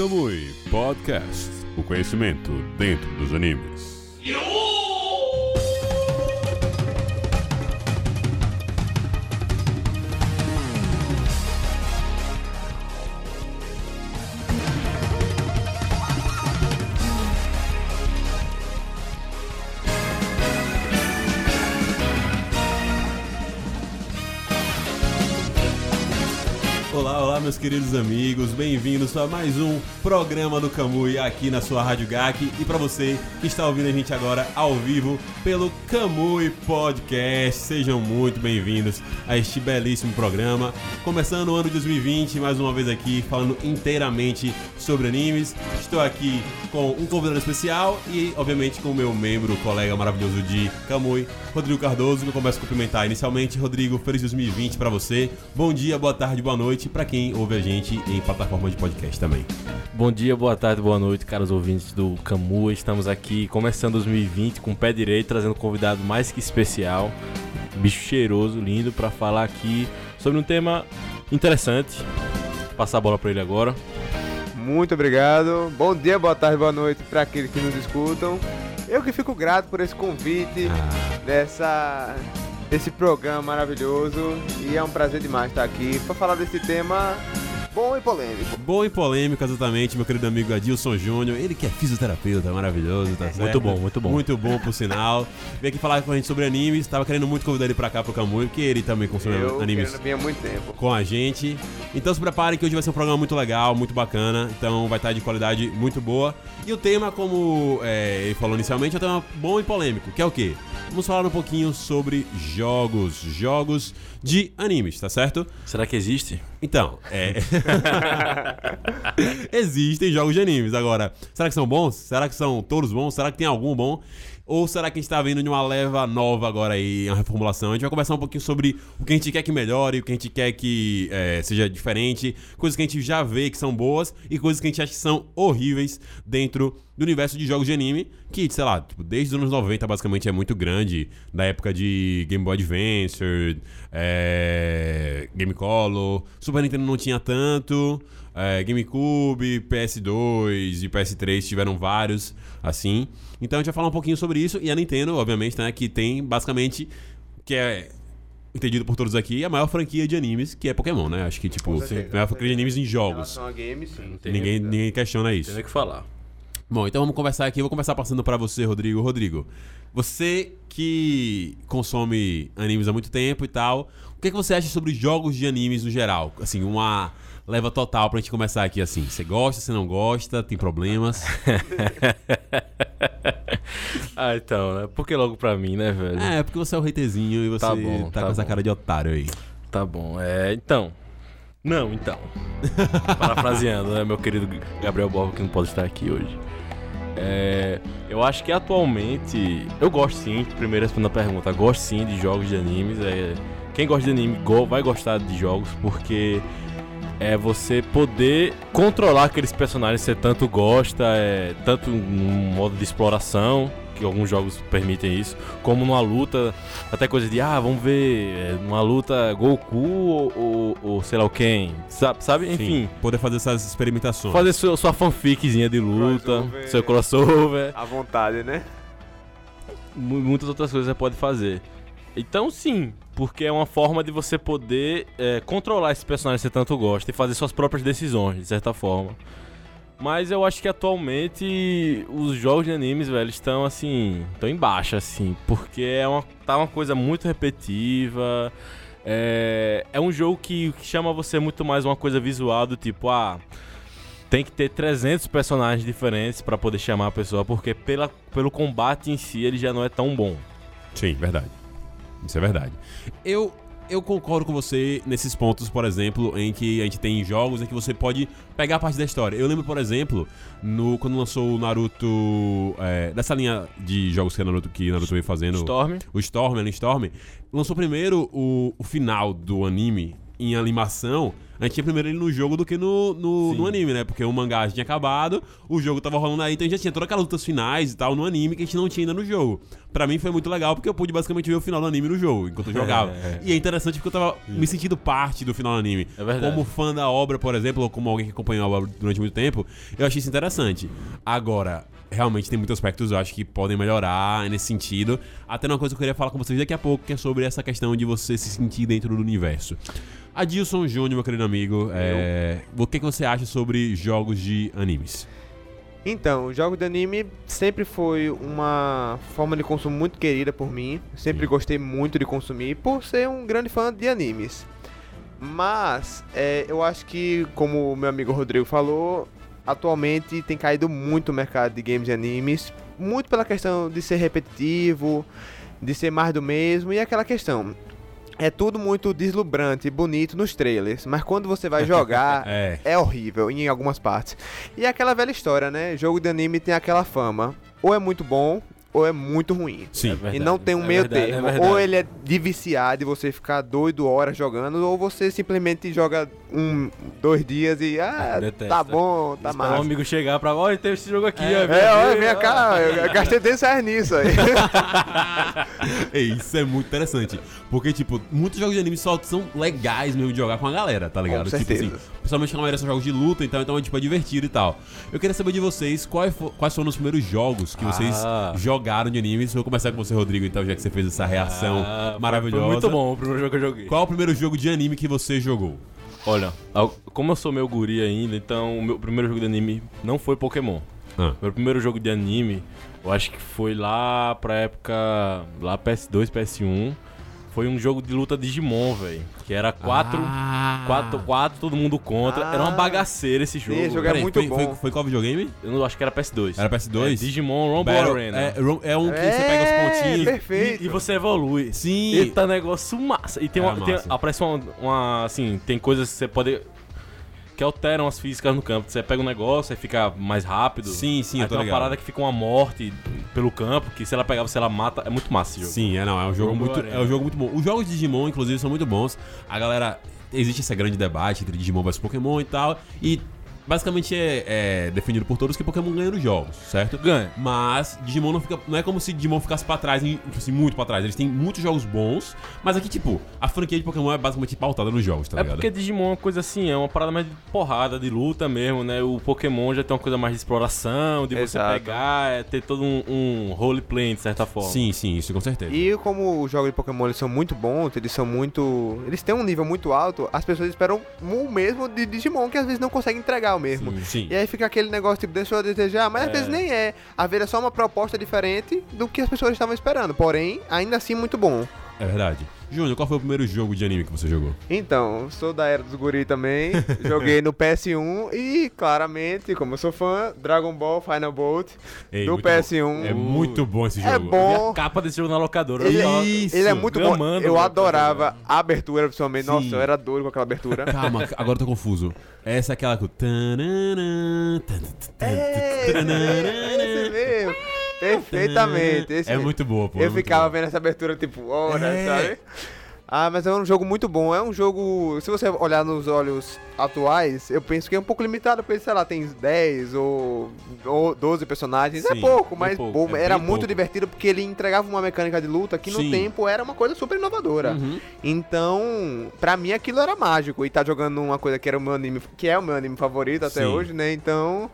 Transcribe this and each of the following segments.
Kamui Podcast. O conhecimento dentro dos animes. Meus queridos amigos, bem-vindos a mais um programa do Camui aqui na sua Rádio GAC e para você que está ouvindo a gente agora ao vivo pelo Camui Podcast, sejam muito bem-vindos a este belíssimo programa. Começando o ano de 2020, mais uma vez aqui falando inteiramente sobre animes. Estou aqui com um convidado especial e, obviamente, com o meu membro, colega maravilhoso de Camui, Rodrigo Cardoso, que eu começo a cumprimentar inicialmente. Rodrigo, feliz 2020 para você. Bom dia, boa tarde, boa noite para quem ouve a gente em plataforma de podcast também. Bom dia, boa tarde, boa noite, caros ouvintes do Camu. Estamos aqui começando 2020 com o pé direito, trazendo um convidado mais que especial, bicho cheiroso, lindo, para falar aqui sobre um tema interessante. Vou passar a bola para ele agora. Muito obrigado. Bom dia, boa tarde, boa noite para aqueles que nos escutam. Eu que fico grato por esse convite Ah, dessa desse programa maravilhoso e é um prazer demais estar aqui para falar desse tema bom e polêmico. bom e polêmico, exatamente, meu querido amigo Adilson Júnior, ele que é fisioterapeuta, maravilhoso, tá certo? Muito bom, muito bom. Muito bom, por sinal. Veio aqui falar com a gente sobre animes, tava querendo muito convidar ele pra cá pro Camui, porque ele também consome Eu animes vir há muito tempo. com a gente. Então se preparem que hoje vai ser um programa muito legal, muito bacana. Então vai estar de qualidade muito boa. E o tema, como é, ele falou inicialmente, é um tema bom e polêmico, que é o quê? Vamos falar um pouquinho sobre jogos, jogos de animes, tá certo? Será que existe? Então, é. Existem jogos de animes. Agora, será que são bons? Será que são todos bons? Será que tem algum bom? Ou será que a gente tá vindo de uma leva nova agora aí, uma reformulação? A gente vai conversar um pouquinho sobre o que a gente quer que melhore, o que a gente quer que é, seja diferente, coisas que a gente já vê que são boas e coisas que a gente acha que são horríveis dentro do universo de jogos de anime, que, sei lá, tipo, desde os anos 90 basicamente é muito grande, da época de Game Boy Advance, é, Game Color, Super Nintendo não tinha tanto, é, GameCube, PS2 e PS3 tiveram vários, assim. Então a gente vai falar um pouquinho sobre isso, e a Nintendo, obviamente, né, que tem basicamente, que é entendido por todos aqui, a maior franquia de animes, que é Pokémon, né? Acho que, tipo, certeza. a maior franquia de animes em Em jogos. a games, sim. Ninguém, ninguém questiona isso. tem que falar. Bom, então vamos conversar aqui. Eu vou começar passando pra você, Rodrigo. Rodrigo, você que consome animes há muito tempo e tal, o que, que você acha sobre jogos de animes no geral? Assim, uma leva total pra gente começar aqui assim. Você gosta, você não gosta, tem problemas? ah, então, né? Por que logo pra mim, né, velho? é, porque você é o haterzinho e você tá, Tá bom, com tá essa bom. cara de otário aí. Tá bom, é. Então. Não, então. Parafraseando, né, meu querido Gabriel Borba, que não pode estar aqui hoje. É, eu acho que atualmente. Eu gosto sim, primeiro respondendo a pergunta, gosto sim de jogos de animes. É, quem gosta de anime vai gostar de jogos, porque é você poder controlar aqueles personagens que você tanto gosta, é, tanto no modo de exploração, que alguns jogos permitem isso, como numa luta, até coisa de, ah, vamos ver, é, numa luta Goku ou, ou, ou sei lá o quem, sabe? sabe? Enfim, Sim, poder fazer essas experimentações. fazer sua, sua fanficzinha de luta, Crossover. seu crossover, À vontade, né? mu- muitas outras coisas você pode fazer. Então sim, porque é uma forma de você poder é, controlar esse personagem que você tanto gosta e fazer suas próprias decisões, de certa forma. Mas eu acho que atualmente os jogos de animes, velho, estão assim, estão em baixa, assim, porque é uma, tá uma coisa muito repetitiva. É, é um jogo que, que chama você muito mais uma coisa visual do tipo, ah, tem que ter 300 personagens diferentes pra poder chamar a pessoa, porque pela, pelo combate em si ele já não é tão bom. Sim, verdade. Isso é verdade. Eu, eu concordo com você nesses pontos, por exemplo, em que a gente tem jogos em que você pode pegar a parte da história. Eu lembro, por exemplo, no, quando lançou o Naruto. é, dessa linha de jogos que Naruto, que Naruto vem fazendo. Storm. O Storm, Alan Storm, lançou primeiro o, o final do anime em animação. A gente tinha primeiro ele no jogo do que no, no, no anime, né? Porque o mangá já tinha acabado, o jogo tava rolando aí, então a gente já tinha todas aquelas lutas finais e tal no anime que a gente não tinha ainda no jogo. Pra mim foi muito legal porque eu pude basicamente ver o final do anime no jogo, enquanto eu jogava. É. E é interessante porque eu tava me sentindo parte do final do anime. É verdade. Como fã da obra, por exemplo, ou como alguém que acompanhou a obra durante muito tempo, eu achei isso interessante. Agora, realmente tem muitos aspectos eu acho que podem melhorar nesse sentido. Até uma coisa que eu queria falar com vocês daqui a pouco, que é sobre essa questão de você se sentir dentro do universo. Adilson Júnior, meu querido amigo, é, o que, que você acha sobre jogos de animes? Então, o jogo de anime sempre foi uma forma de consumo muito querida por mim. Sempre Sim. gostei muito de consumir por ser um grande fã de animes. Mas é, eu acho que, como o meu amigo Rodrigo falou, atualmente tem caído muito o mercado de games e animes. Muito pela questão de ser repetitivo, de ser mais do mesmo e aquela questão. É tudo muito deslumbrante e bonito nos trailers, mas quando você vai jogar, É. é horrível em algumas partes. E é aquela velha história, né? Jogo de anime tem aquela fama. Ou é muito bom, ou é muito ruim. Sim. É verdade, e não tem um é meio verdade, é termo. verdade. ou ele é de viciar, de você ficar doido horas jogando, ou você simplesmente joga um, dois dias e ah, Detesta. tá bom, tá Esperar um amigo chegar pra, olha, tem esse jogo aqui. É, ó, É, olha, minha ó." cara, eu gastei 10 reais nisso aí. É, isso é muito interessante. Porque, tipo, muitos jogos de anime só são legais mesmo de jogar com a galera, tá ligado? Com tipo certeza. assim, principalmente maioria são jogos de luta, então, então tipo, é divertido e tal. Eu queria saber de vocês quais, quais foram os primeiros jogos que vocês Ah. Jogaram de animes. Vou começar com você, Rodrigo, então, já que você fez essa reação Ah, maravilhosa. Foi muito bom o primeiro jogo que eu joguei. Qual é o primeiro jogo de anime que você jogou? Olha, como eu sou meu guri ainda, então o meu primeiro jogo de anime não foi Pokémon. Ah. Meu primeiro jogo de anime, eu acho que foi lá pra época. lá PS2, PS1. Foi um jogo de luta Digimon, velho. Que era quatro, Ah. quatro, quatro, todo mundo contra. Era uma Ah. bagaceira esse jogo. Esse jogo é. Peraí, muito foi, bom. Foi, foi qual videogame? Eu não acho que era PS2. Era PS2? É, Digimon Rumble Battle- Arena. É, é um que você pega os pontinhos. perfeito. E, e você evolui. Sim. Eita, negócio massa. E tem É uma. tem- massa. aparece uma, uma. Assim, tem coisas que você pode. Que alteram as físicas no campo. Você pega um negócio, aí fica mais rápido. Sim, sim, aí eu tô tem uma ligado. parada que fica uma morte pelo campo, que se ela pegar, você ela mata. É muito massa esse jogo. Sim, é não, é um jogo Rumble muito, Arena. é um jogo muito bom. Os jogos de Digimon, inclusive, são muito bons. A galera existe esse grande debate entre Digimon versus Pokémon e tal, e basicamente é, é definido por todos que Pokémon ganha nos jogos, certo? Ganha. Mas Digimon não fica, não é como se Digimon ficasse pra trás, em- tipo assim, muito pra trás. Eles têm muitos jogos bons, mas aqui tipo, a franquia de Pokémon é basicamente pautada nos jogos, tá É ligado? porque Digimon é uma coisa assim, é uma parada mais de porrada, de luta mesmo, né? O Pokémon já tem uma coisa mais de exploração, de você Exato. pegar, é ter todo um, um roleplay, de certa forma. Sim, sim, isso com certeza. E como os jogos de Pokémon eles são muito bons, eles são muito. Eles têm um nível muito alto, as pessoas esperam o mesmo de Digimon, que às vezes não conseguem entregar o mesmo. Sim. E aí fica aquele negócio tipo, deixou a desejar, mas às É. vezes nem é. Às vezes é só uma proposta diferente do que as pessoas estavam esperando. Porém, ainda assim muito bom. É verdade. Júnior, qual foi o primeiro jogo de anime que você jogou? Então, sou da era dos guri também. joguei no PS1 e, claramente, como eu sou fã, Dragon Ball Final Bolt Ei, do muito PS1. bom. É muito bom esse É jogo. bom. Eu vi a capa desse jogo na locadora. Ele, Isso, ele é muito bom. Eu adorava a abertura, principalmente. Nossa, Sim. eu era doido com aquela abertura. Calma, agora eu tô confuso. Essa é aquela que É, esse mesmo. Perfeitamente. Esse É mesmo. muito boa, pô. é Eu muito ficava vendo essa abertura tipo horas, É. sabe? Ah, mas é um jogo muito bom. É um jogo. Se você olhar nos olhos atuais, eu penso que é um pouco limitado, porque, sei lá, tem 10 ou, ou 12 personagens. é Sim, pouco, é mas pouco, bom, é era muito pouco. divertido porque ele entregava uma mecânica de luta que no Sim. tempo era uma coisa super inovadora. Uhum. Então, pra mim aquilo era mágico. E tá jogando uma coisa que era o meu anime, que é o meu anime favorito até Sim. hoje, né? Então.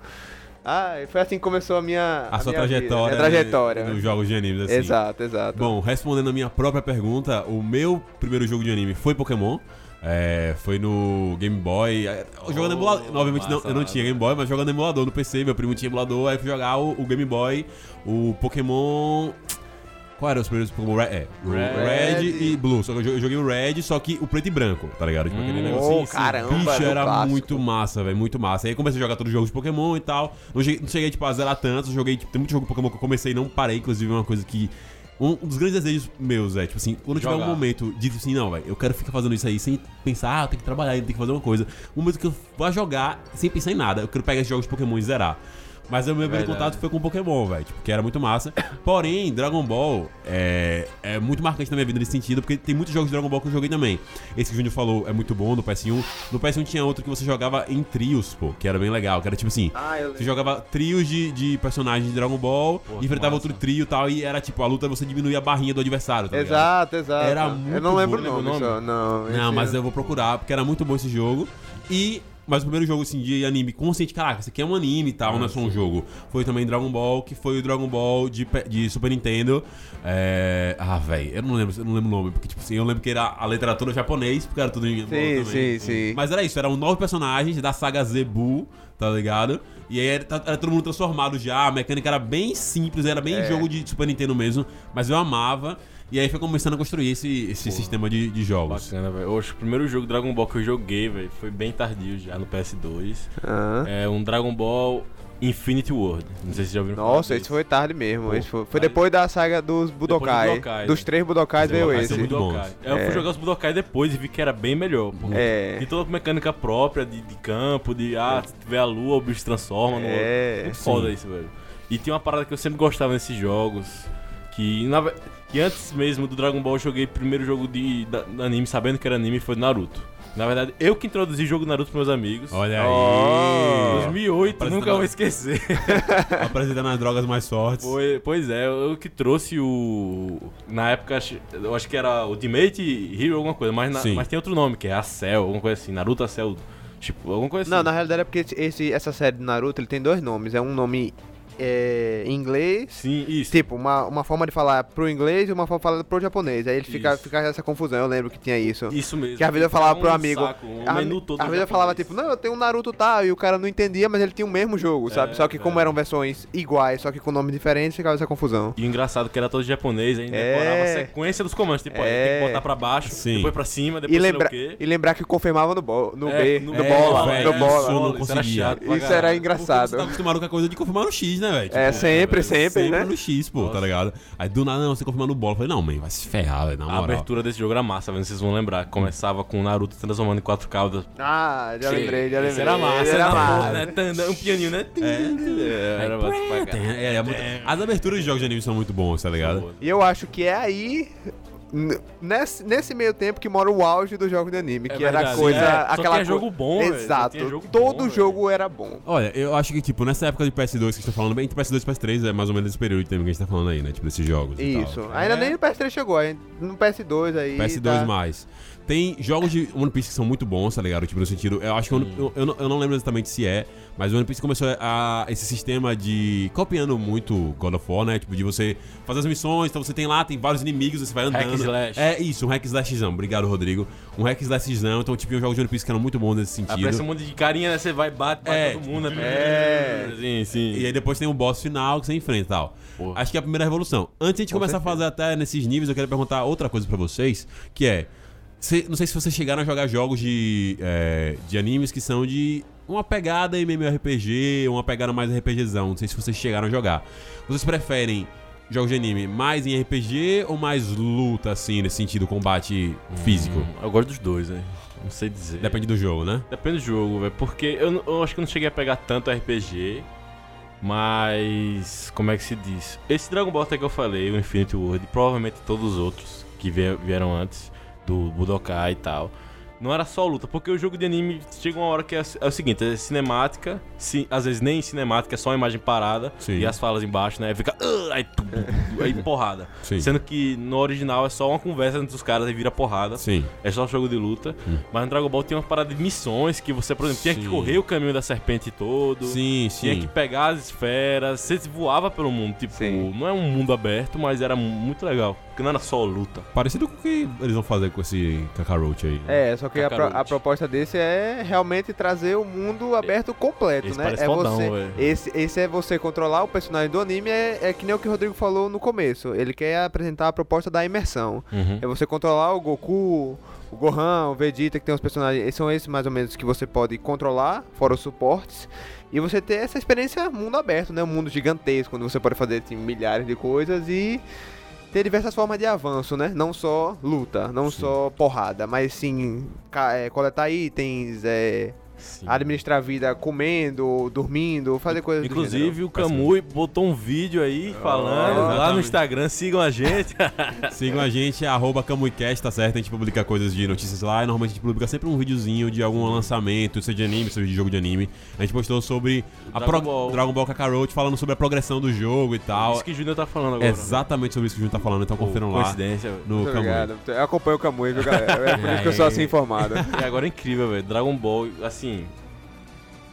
Ah, foi assim que começou a minha. A, sua minha vida, trajetória. minha trajetória. né, Nos jogos de animes, assim. Exato, exato. Bom, respondendo a minha própria pergunta, o meu primeiro jogo de anime foi Pokémon. É, foi no Game Boy. É, Jogando Oh, emulador. Obviamente não, eu não tinha Game Boy, mas jogando emulador no PC. Meu primo tinha emulador, aí fui jogar o, o Game Boy, o Pokémon. Qual era os primeiros Pokémon? Red, é, Red. Red e Blue. Só que eu jo- eu joguei o Red, só que o preto e branco, tá ligado? Tipo, aquele Hum. negocinho. Oh, caramba, Bicho, era clássico. muito massa, velho, muito massa. Aí eu comecei a jogar todos os jogos de Pokémon e tal. Não cheguei, não cheguei tipo, a zerar tanto, joguei, tipo, tem muito jogo de Pokémon que eu comecei e não parei, inclusive é uma coisa que. Um, dos grandes desejos meus é, tipo assim, quando tiver um Jogar. momento de tipo assim, não, velho, eu quero ficar fazendo isso aí sem pensar, ah, eu tenho que trabalhar, tenho que fazer uma coisa. Um momento que eu vá jogar sem pensar em nada, eu quero pegar esses jogos de Pokémon e zerar. Mas o meu primeiro contato foi com Pokémon, velho. Tipo, que era muito massa. Porém, Dragon Ball é, é muito marcante na minha vida nesse sentido, porque tem muitos jogos de Dragon Ball que eu joguei também. Esse que o Júnior falou é muito bom no PS1. No PS1 tinha outro que você jogava em trios, pô, que era bem legal. Que era tipo assim. Ah, eu Você jogava trios de, de personagens de Dragon Ball, Pô, enfrentava outro trio e tal, e era tipo, a luta você diminuía a barrinha do adversário, tá ligado? Exato, exato. Era Eu muito não lembro bom, o nome. Não, Não, mas eu vou procurar, porque era muito bom esse jogo. E. Mas o primeiro jogo assim, de anime consciente, caraca, isso aqui é um anime e tal, não é só um jogo. Foi também Dragon Ball, que foi o Dragon Ball de, de Super Nintendo. É... Ah, velho, eu não lembro, eu não lembro o nome, porque tipo assim, eu lembro que era a letra toda japonês, porque era tudo em Sim, também. sim, sim. Mas era isso, eram nove personagens da saga Zebu, tá ligado? E aí era, tá- era todo mundo transformado já, a mecânica era bem simples, era bem É. jogo de Super Nintendo mesmo, mas eu amava. E aí foi começando a construir esse, esse sistema de, de jogos. Bacana, velho. O primeiro jogo Dragon Ball que eu joguei, velho, foi bem tardio já no PS2. Ah. É um Dragon Ball Infinity World. Não sei se vocês já ouviram Nossa, esse foi tarde mesmo. Pô, esse foi, foi depois da saga dos Budokai. Budokai, dos né? três Budokais veio Budokai esse. são muito Budokai. bons. É, Eu É. fui jogar os Budokai depois e vi que era bem melhor. É. De toda a mecânica própria, de, de campo, de ah, se tiver a lua, o bicho se transforma. no É. Muito foda Sim. isso, velho. E tem uma parada que eu sempre gostava nesses jogos. Que, na, ve- que antes mesmo do Dragon Ball eu joguei o primeiro jogo de, da, da anime, sabendo que era anime, foi Naruto. Na verdade, eu que introduzi o jogo Naruto pros meus amigos. Olha Oh. aí. 2008, Parece nunca que vou esquecer. Apresentando as drogas mais fortes. Foi- pois é, eu que trouxe o. Na época, eu acho que era Ultimate Hero, alguma coisa, mas, na- mas tem outro nome, que é a Cell, alguma coisa assim, Naruto a Cell. Tipo, alguma coisa assim. Não, na realidade é porque esse- esse, essa série de Naruto ele tem dois nomes. É um nome é, em inglês. Sim, isso. Tipo, uma, uma forma de falar pro inglês e uma forma de falar pro japonês. Aí ele fica, Isso. fica essa confusão. Eu lembro que tinha isso. Isso mesmo. Que às vezes eu falava Fica pro um amigo. saco, um a- menu todo às vezes eu falava tipo, não, eu tenho um Naruto tal, e o cara não entendia, mas ele tinha o mesmo jogo, sabe? É, só que como é. eram versões iguais, só que com nomes diferentes, ficava essa confusão. E o engraçado que era todo japonês, ainda É. decorava a sequência dos comandos. Tipo, ó, tem É. que botar pra baixo, Sim. depois pra cima, E, depois lembra, o quê. e lembrar que confirmava no, bo no É, B, no- no é, bola, no bola. isso não Isso era conseguia. Isso era caralho. Porque engraçado. Você tá acostumado com a coisa de confirmar no X, né, velho? É, sempre, sempre, sempre né? no X, pô, tá Nossa. ligado? Aí do nada, não, você confirma no bola. Eu falei, não, mãe, vai se ferrar, velho, na A moral. abertura desse jogo era massa, velho, vocês vão lembrar. Começava com o Naruto transformando em quatro caudas. Ah, já lembrei, já lembrei. Isso era massa, era né? massa. Né? Um pianinho, né? É, era massa pra caralho. É, é As aberturas de jogos de anime são muito bons, tá ligado? E eu acho que é aí, nesse, nesse meio tempo, que mora o auge dos jogos de anime, É que era a verdade. coisa, É, só aquela que é jogo bom, Exato. jogo Todo bom, jogo era bom. Olha, eu acho que, tipo, nessa época de PS2 que você tá falando, bem entre PS2 e PS3 é mais ou menos esse período de tempo que a gente tá falando aí, né? Tipo, desses jogos. e tal. Isso. Ainda É. nem no PS3 chegou, hein? no PS2 aí. PS2 tá... mais. Tem jogos de One Piece que são muito bons, tá ligado? Tipo, no sentido. Eu acho que. One- eu, eu não, eu não lembro exatamente se é, mas o One Piece começou a. Esse sistema de. Copiando muito God of War, né? Tipo, de você fazer as missões, então você tem lá, tem vários inimigos, você vai andando. Hack slash. É isso, um hack slashzão. Obrigado, Rodrigo. Um hack slashzão. Então, tipo, um jogo de One Piece que eram muito bons nesse sentido. Aparece um monte de carinha, né? Você vai, bate, bate É. todo mundo. né? É. Sim, sim. E aí depois tem um boss final que você enfrenta e tal. Porra. Acho que é a primeira revolução. Antes de a gente Com começar certeza. a fazer até nesses níveis, eu quero perguntar outra coisa pra vocês, que é... cê- não sei se vocês chegaram a jogar jogos de, é, de animes que são de uma pegada MMORPG, uma pegada mais RPGzão. Não sei se vocês chegaram a jogar. Vocês preferem jogos de anime mais em RPG ou mais luta, assim, nesse sentido, combate físico? Hum, Eu gosto dos dois, né? Não sei dizer. Depende do jogo, né? Depende do jogo, velho. Porque eu, eu acho que eu não cheguei a pegar tanto RPG. Mas. Como é que se diz? Esse Dragon Ball até que eu falei, o Infinity World, e provavelmente todos os outros que vie- vieram antes, do Budokai e tal. Não era só luta, porque o jogo de anime chega uma hora que é, é o seguinte: é cinemática, ci- às vezes nem cinemática, é só uma imagem parada Sim. e as falas embaixo, né? Fica. "Ah", aí, tu, tu, tu, aí porrada. Sim. Sendo que no original é só uma conversa entre os caras e vira porrada. Sim. É só jogo de luta. Mas no Dragon Ball tem uma parada de missões que você, por exemplo, tinha que correr o caminho da serpente todo. Sim, Tinha sim. que pegar as esferas. Você voava pelo mundo. Tipo, Sim. não é um mundo aberto, mas era mu- muito legal. Porque não era só luta. Parecido com o que eles vão fazer com esse Kakarote aí. né? É, só que a, pro- Kakarot. a proposta desse é realmente trazer o mundo aberto completo, Esse né? parece É fodão, você, esse, esse é você controlar o personagem do anime, é, é que nem o que o Rodrigo falou no começo. Ele quer apresentar a proposta da imersão. Uhum. É você controlar o Goku, o Gohan, o Vegeta, que tem os personagens. São esses mais ou menos que você pode controlar, fora os suportes. E você ter essa experiência mundo aberto, né? Um mundo gigantesco, onde você pode fazer assim, milhares de coisas e ter diversas formas de avanço, né? Não só luta, não Sim. só porrada, mas sim é, coletar itens, é, Sim. administrar a vida comendo, dormindo, fazer coisas Inclusive, o Camui botou um vídeo aí falando lá no exatamente. Instagram. Sigam a gente. Sigam a gente, arroba CamuiCast, tá certo? A gente publica coisas de notícias lá e normalmente a gente publica sempre um videozinho de algum lançamento, seja de anime, seja de jogo de anime. A gente postou sobre a Dragon Ball. Dragon Ball Kakarot, falando sobre a progressão do jogo e tal. Isso que o Júnior tá falando agora. Exatamente sobre isso que o Júnior tá falando, então confiram lá Coincidência, no Muito Kamui. obrigado. Eu acompanho o Kamui, viu, galera? É por isso que eu sou assim informado. E agora é incrível, velho. Dragon Ball, assim.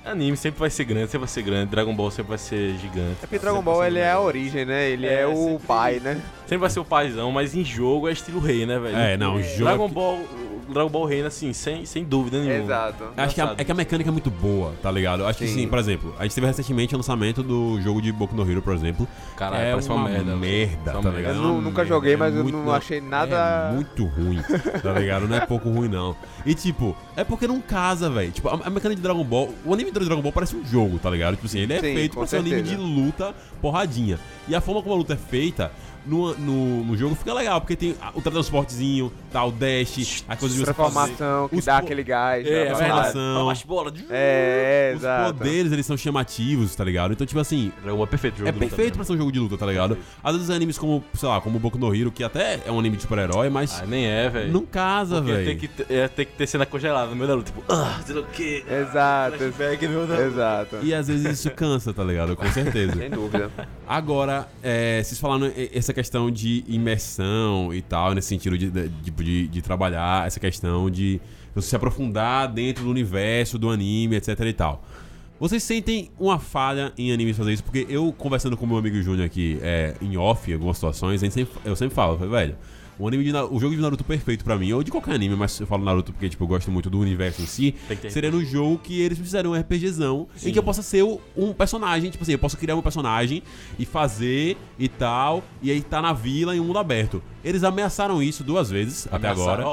Anime sempre vai ser grande, sempre vai ser grande. Dragon Ball sempre vai ser gigante. É porque Dragon Ball ele é a origem, né? Ele é, É, o sempre- pai, né? Sempre vai ser o paizão, mas em jogo é estilo rei, né, velho? É, não, o jogo Dragon é que- Ball, Dragon Ball reina, assim, sem, sem dúvida nenhuma. Exato. Acho que a, é que a mecânica é muito boa, tá ligado? Acho que Sim. sim, por exemplo, a gente teve recentemente o lançamento do jogo de Boku no Hero, por exemplo. Caralho, é parece uma, uma merda. merda, tá merda. ligado? Eu É nunca merda, joguei, é mas eu muito- não achei nada- É muito ruim, tá ligado? Não é pouco ruim, não. E tipo, é porque não casa, velho. Tipo, a, a mecânica de Dragon Ball, o anime do Dragon Ball parece um jogo, tá ligado? Tipo assim, ele é Sim, feito pra ser um anime de certeza. luta porradinha. E a forma como a luta é feita. No, no, no jogo fica legal, porque tem a- o teletransportezinho, tá, o dash, a coisa de você fazer. Transformação, que Os dá po- aquele gás. É, né? é transformação. verdade. Baixa bola. É, é, Os exato. poderes, eles são chamativos, tá ligado? Então, tipo assim, é perfeito jogo é perfeito pra ser um jogo de luta, tá ligado? Às vezes animes como, sei lá, como Boku no Hero, que até é um anime de super-herói, mas Ah, nem é, velho. não casa, velho. tem que, ter- é, tem que ter cena congelada no meio da luta. Tipo, ah, sei lá o quê. Exato. Flashback no meio da Exato. E às vezes isso cansa, tá ligado? Com certeza. Sem dúvida. Agora, é, vocês falaram e- essa questão de imersão e tal, nesse sentido de, de, de- de trabalhar, essa questão de você se aprofundar dentro do universo do anime, etc e tal. Vocês sentem uma falha em animes fazer isso? Porque eu, conversando com meu amigo Júnior aqui é, em off, em algumas situações, sempre- eu sempre falo, velho, o, anime de, o jogo de Naruto perfeito pra mim, ou de qualquer anime, mas eu falo Naruto porque tipo, eu gosto muito do universo em si, seria no jogo que eles fizeram um RPGzão em que eu possa ser um personagem, tipo assim, eu posso criar um personagem e fazer e tal, e aí tá na vila em um mundo aberto. Eles ameaçaram isso duas vezes até agora.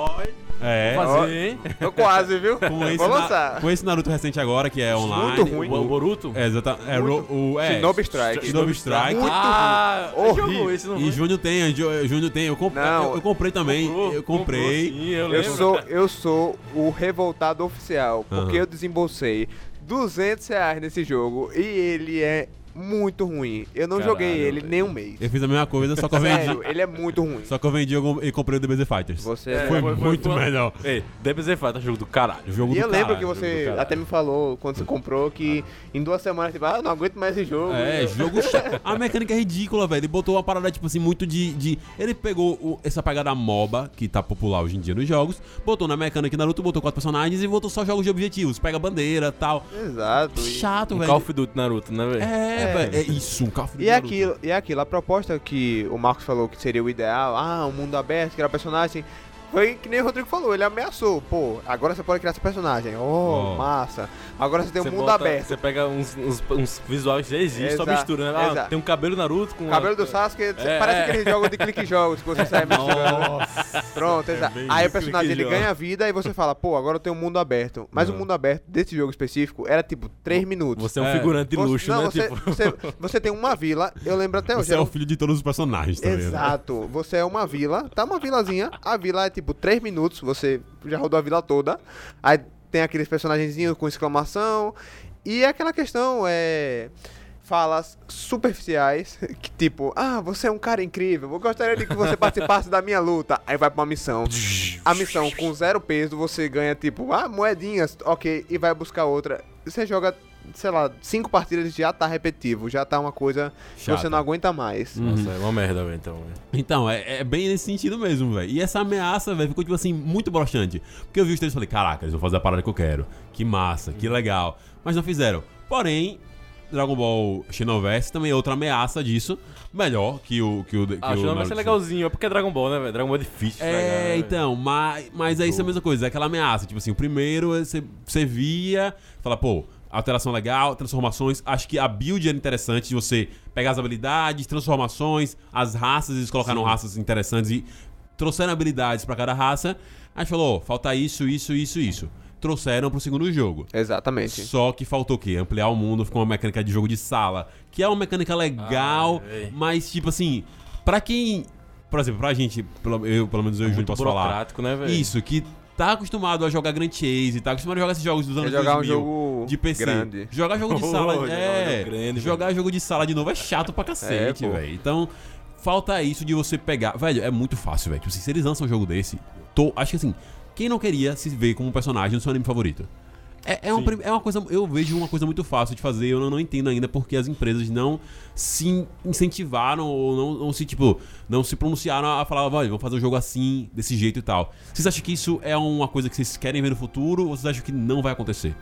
É. Vou fazer, hein? Tô quase, viu? Com esse, Vou na- com esse Naruto recente agora, que é online. Muito ruim. O Boruto? É, exata, é, o, é, Shinobi Strike. Shinobi Strike. Muito ah, ruim. Horrível. esse, não E? Júnior tem, Júnior tem. Eu, comp- Não. eu, eu comprei também. Comprou, eu comprei. comprou, sim, eu Eu sou, eu sou o revoltado oficial, porque eu desembolsei 200 reais nesse jogo e ele é muito ruim. Eu não Caralho, joguei ele nem um mês. Eu fiz a mesma coisa, só que eu vendi. Sério, ele é muito ruim. Só que eu vendi eu- e comprei o DBZ Fighters. Você É, foi, foi- foi- muito foi- melhor. Ei, DBZ Fighter é jogo do caralho. Jogo E do eu lembro que caralho, você jogo do caralho. até me falou quando você comprou que em duas semanas, tipo, ah, não aguento mais esse jogo. É, jogo chato. A mecânica é ridícula, velho. Ele botou uma parada, tipo assim, muito de. de... Ele pegou o- essa pegada MOBA, que tá popular hoje em dia nos jogos, botou na mecânica Naruto, botou quatro personagens e botou só jogos de objetivos. Pega bandeira e tal. Exato. E, Chato, Um velho. Call of Duty Naruto, né, velho? É, É. É isso, um Duty e é aquilo, e é aquilo, a proposta que o Marcos falou que seria o ideal, ah, um mundo aberto, criar personagem, foi que nem o Rodrigo falou, ele ameaçou, pô, agora você pode criar seu personagem, oh, Oh. massa, agora você tem um Você mundo bota- aberto. Você pega uns, uns, uns visuais que já existem, só Exato, mistura, né? Ah, exato. tem um cabelo Naruto com. Cabelo do Sasuke, É, parece é. aqueles jogos de clique jogos que você sai misturando. Pronto, exato. bem Aí o personagem ele ganha vida e você fala, pô, agora eu tenho um mundo aberto. Mas o Ah. mundo aberto desse jogo específico era tipo 3 minutos. Você é um É. figurante de luxo, não, né? você, tipo. você, você tem uma vila, eu lembro até hoje. Você é o um- filho de todos os personagens, tá vendo? Exato. Você é uma vila, tá uma vilazinha, a vila é tipo 3 minutos, você já rodou a vila toda. Aí tem aqueles personagenzinhos com exclamação. E é aquela questão, é. Falas superficiais, que tipo, ah, você é um cara incrível, eu gostaria de que você participasse da minha luta. Aí vai pra uma missão. A missão com zero peso, você ganha tipo, ah, moedinhas, ok, e vai buscar outra. Você joga, sei lá, cinco partidas já tá repetitivo, já tá uma coisa que Chato. você não aguenta mais. Nossa, é uma merda, velho, então. velho. Então, é, é bem nesse sentido mesmo, velho. E essa ameaça, velho, ficou, tipo assim, muito broxante. Porque eu vi os três e falei, caraca, eles vão fazer a parada que eu quero. Que massa, que legal. Mas não fizeram. Porém, Dragon Ball Xenoverse também é outra ameaça disso. Melhor que o. Que o, que Ah, o ser Naruto. legalzinho, é porque é Dragon Ball, né, velho? Dragon Ball é difícil. de É, então, mas, mas é isso a mesma coisa, é aquela ameaça. Tipo assim, o primeiro você, você via, fala, pô, alteração legal, transformações. Acho que a build era interessante de você pegar as habilidades, transformações, as raças, eles colocaram Sim. raças interessantes e trouxeram habilidades pra cada raça. Aí falou, falta isso, isso, isso, isso. Trouxeram pro segundo jogo. Exatamente. Só que faltou o quê? Ampliar o mundo, ficou uma mecânica de jogo de sala, que é uma mecânica legal, Ah, mas tipo assim, pra quem, por exemplo, pra gente, pelo, eu, pelo menos eu e o Júnior Muito posso falar, né, velho? isso, que tá acostumado a jogar Grand Chase, tá acostumado a jogar esses jogos dos É anos jogar um 2000, jogo de PC. grande. Jogar jogo de Oh, sala, jogar é, jogo grande, jogar jogo de sala de novo é chato pra cacete, É, velho. Então, falta isso de você pegar, velho, é muito fácil, velho. Tipo, se eles lançam um jogo desse, tô, acho que assim, quem não queria se ver como um personagem do seu anime favorito? É, é, uma, é uma coisa, eu vejo uma coisa muito fácil de fazer, eu não, não entendo ainda porque as empresas não se incentivaram ou não, não se, tipo, não se pronunciaram a falar, olha, vamos fazer um jogo assim, desse jeito e tal. Vocês acham que isso é uma coisa que vocês querem ver no futuro ou vocês acham que não vai acontecer?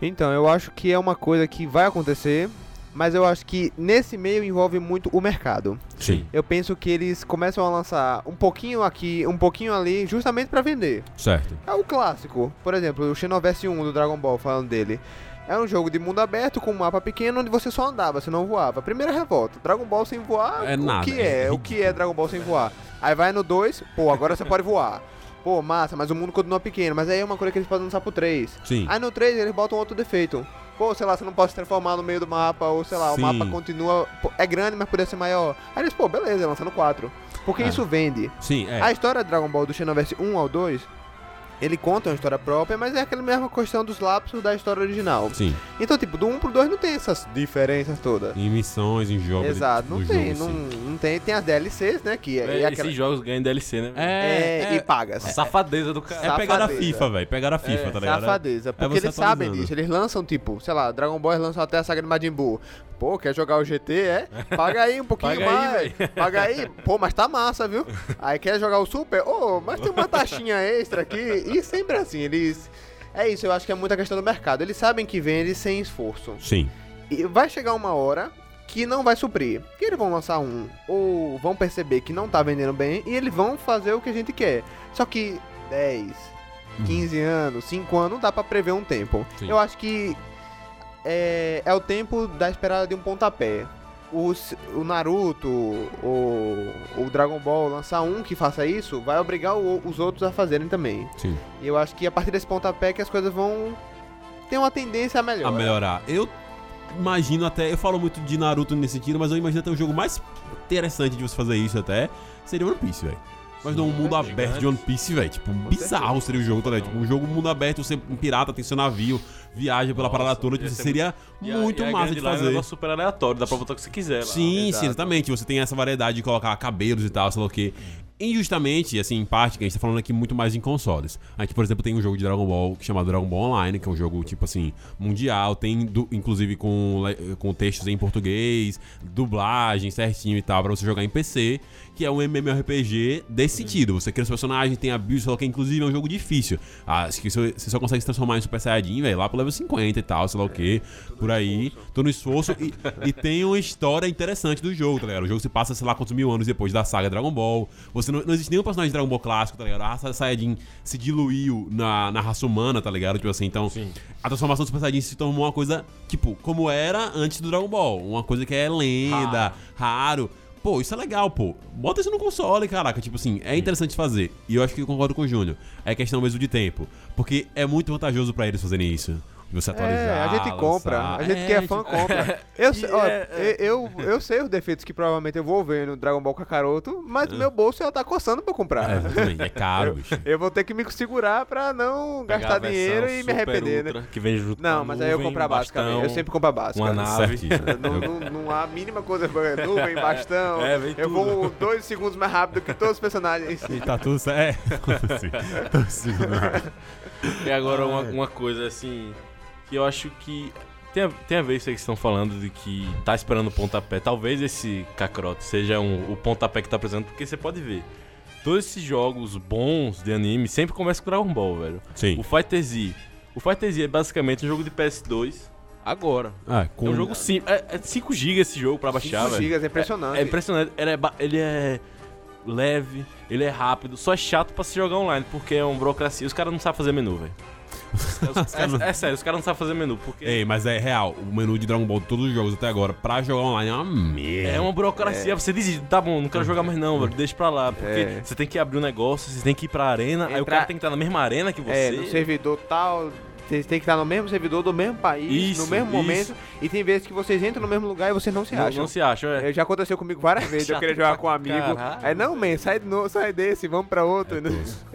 Então, eu acho que é uma coisa que vai acontecer, mas eu acho que nesse meio envolve muito o mercado. Sim. Eu penso que eles começam a lançar um pouquinho aqui, um pouquinho ali, justamente pra vender. Certo. É o clássico. Por exemplo, o Xenoverse 1 do Dragon Ball, falando dele. É um jogo de mundo aberto com um mapa pequeno onde você só andava, você não voava. Primeira revolta. Dragon Ball sem voar, É o nada, que é é? o que é Dragon Ball sem voar? Aí vai no 2, pô, agora você pode voar. Pô, massa, mas o mundo continua pequeno. Mas aí é uma coisa que eles podem lançar pro 3. Sim. Aí no 3 eles botam outro defeito. Pô, sei lá, você não pode se transformar no meio do mapa, ou sei lá, Sim. o mapa continua. pô, é grande, mas poderia ser maior. Aí eles, pô, beleza, lança no 4. Porque É. isso vende. Sim, é. A história de Dragon Ball do Xenoverse 1 ao 2, ele conta uma história própria, mas é aquela mesma questão dos lapsos da história original. Sim. Então, tipo, do 1 pro 2 não tem essas diferenças todas. Em missões, em jogos. Exato, não tem, jogo, não, sim. não tem. Tem as DLCs, né, que é, É, é aquela... Esses jogos ganham DLC, né? É, É, e pagas. A safadeza do cara. é pegar a. FIFA, velho. Pegar a FIFA, É, tá ligado? Safadeza, porque você eles sabem disso. Eles lançam, tipo, sei lá, Dragon Ball lançam até a saga de Majin Buu. Pô, quer jogar o GT, é? Paga aí um pouquinho Paga aí, mais. Paga aí. Pô, mas tá massa, viu? Aí quer jogar o Super? Ô, mas tem uma taxinha extra aqui. E sempre assim, eles... É isso, eu acho que é muita questão do mercado. Eles sabem que vende sem esforço. Sim. E vai chegar uma hora que não vai suprir. Que eles vão lançar um, ou vão perceber que não tá vendendo bem, e eles vão fazer o que a gente quer. Só que 10, 15 anos, 5 anos, não dá pra prever um tempo. Sim. Eu acho que é, é o tempo da esperada de um pontapé. Os- o Naruto, o, o Dragon Ball lançar um que faça isso, vai obrigar o- os outros a fazerem também. Sim. E eu acho que a partir desse pontapé que as coisas vão ter uma tendência a melhorar. A melhorar. Eu imagino até. Eu falo muito de Naruto nesse sentido, mas eu imagino até o jogo mais interessante de você fazer isso até seria One Piece, velho. Mas não um mundo é aberto gigante. de One Piece, velho. Tipo, bizarro seria o jogo, tá ligado? Tipo, um jogo mundo aberto, você um pirata, tem seu navio, viaja pela Nossa, parada toda, tipo, ser seria a- muito a massa de lá É um fazer. negócio super aleatório, dá pra botar o que você quiser lá. Sim, Exato. sim, exatamente. Você tem essa variedade de colocar cabelos e tal, sei lá o quê. Injustamente, assim, em parte, que a gente tá falando aqui muito mais em consoles. A gente, por exemplo, tem um jogo de Dragon Ball chamado Dragon Ball Online, que é um jogo, tipo assim, mundial. Tem, inclusive, com, com textos em português, dublagem certinho e tal, pra você jogar em PC, que é um MMORPG desse sentido. Você cria os personagens, tem a build, o que, inclusive é um jogo difícil. Ah, acho que você só consegue se transformar em Super Saiyajin, velho, lá pro level 50 e tal, sei lá o que, por aí. Tô no esforço e, e tem uma história interessante do jogo, tá ligado? O jogo se passa, sei lá, quantos mil anos depois da saga Dragon Ball. Você não, não existe nenhum personagem de Dragon Ball clássico, tá ligado? A raça Saiyajin se diluiu na, na raça humana, tá ligado? Tipo assim, então Sim. a transformação do Super Saiyajin se tornou uma coisa, tipo, como era antes do Dragon Ball. Uma coisa que é lenda, raro. Pô, isso é legal, pô. Bota isso no console, caraca. Tipo assim, é interessante fazer. E eu acho que eu concordo com o Júnior. É questão mesmo de tempo. Porque é muito vantajoso pra eles fazerem isso. De você atualizar. É, a gente compra. lançar. A gente É, que é fã tipo, compra. Eu, sei, E ó, é- eu, eu sei os defeitos que provavelmente eu vou ver no Dragon Ball Kakaroto, mas meu bolso já tá coçando pra eu comprar. É. É caro, bicho. Eu vou ter que me segurar pra não Pegar gastar dinheiro e me arrepender, né? ultra, Que vem junto Não, mas aí eu nuvem, compro a básica bastão. Eu sempre compro a básica. Uma nave. Não, não, não há a mínima coisa. Nuvem, bastão. É, vem eu vou dois segundos mais rápido que todos os personagens. E tá tudo certo. É. Assim? E agora uma, Ai. uma coisa assim, que eu acho que tem a, tem a ver isso aí que vocês estão falando de que tá esperando o pontapé. Talvez esse Kakarot seja um, o pontapé que tá precisando, porque você pode ver. Todos esses jogos bons de anime sempre começam com Dragon Ball, velho. Sim. O Fighter Z. O Fighter Z é basicamente um jogo de PS2 agora. Ah, com... É um jogo simples. É, é 5 GB esse jogo pra baixar, 5 velho. gigas, é impressionante. É impressionante. Ele é, ele é leve, ele é rápido, só é chato pra se jogar online, porque é uma burocracia. Os caras não sabem fazer menu, velho. Os- é, é sério, os caras não sabem fazer menu, porque Ei, mas é real. O menu de Dragon Ball de todos os jogos até agora, pra jogar online, é uma merda. é uma burocracia. Você diz, tá bom, não quero jogar mais não, velho, deixa pra lá. Porque É. você tem que abrir um negócio, você tem que ir pra arena, aí o Entrar- cara tem que estar na mesma arena que você. É, no servidor tal, Vocês têm que estar no mesmo servidor do mesmo país, Isso, no mesmo isso. momento. E tem vezes que vocês entram no mesmo lugar e vocês não se Não, acham. não se acha, é. É, Já aconteceu comigo várias vezes. Eu queria jogar com um amigo. caralho. Aí, não, man, sai, novo, sai desse, vamos pra outro.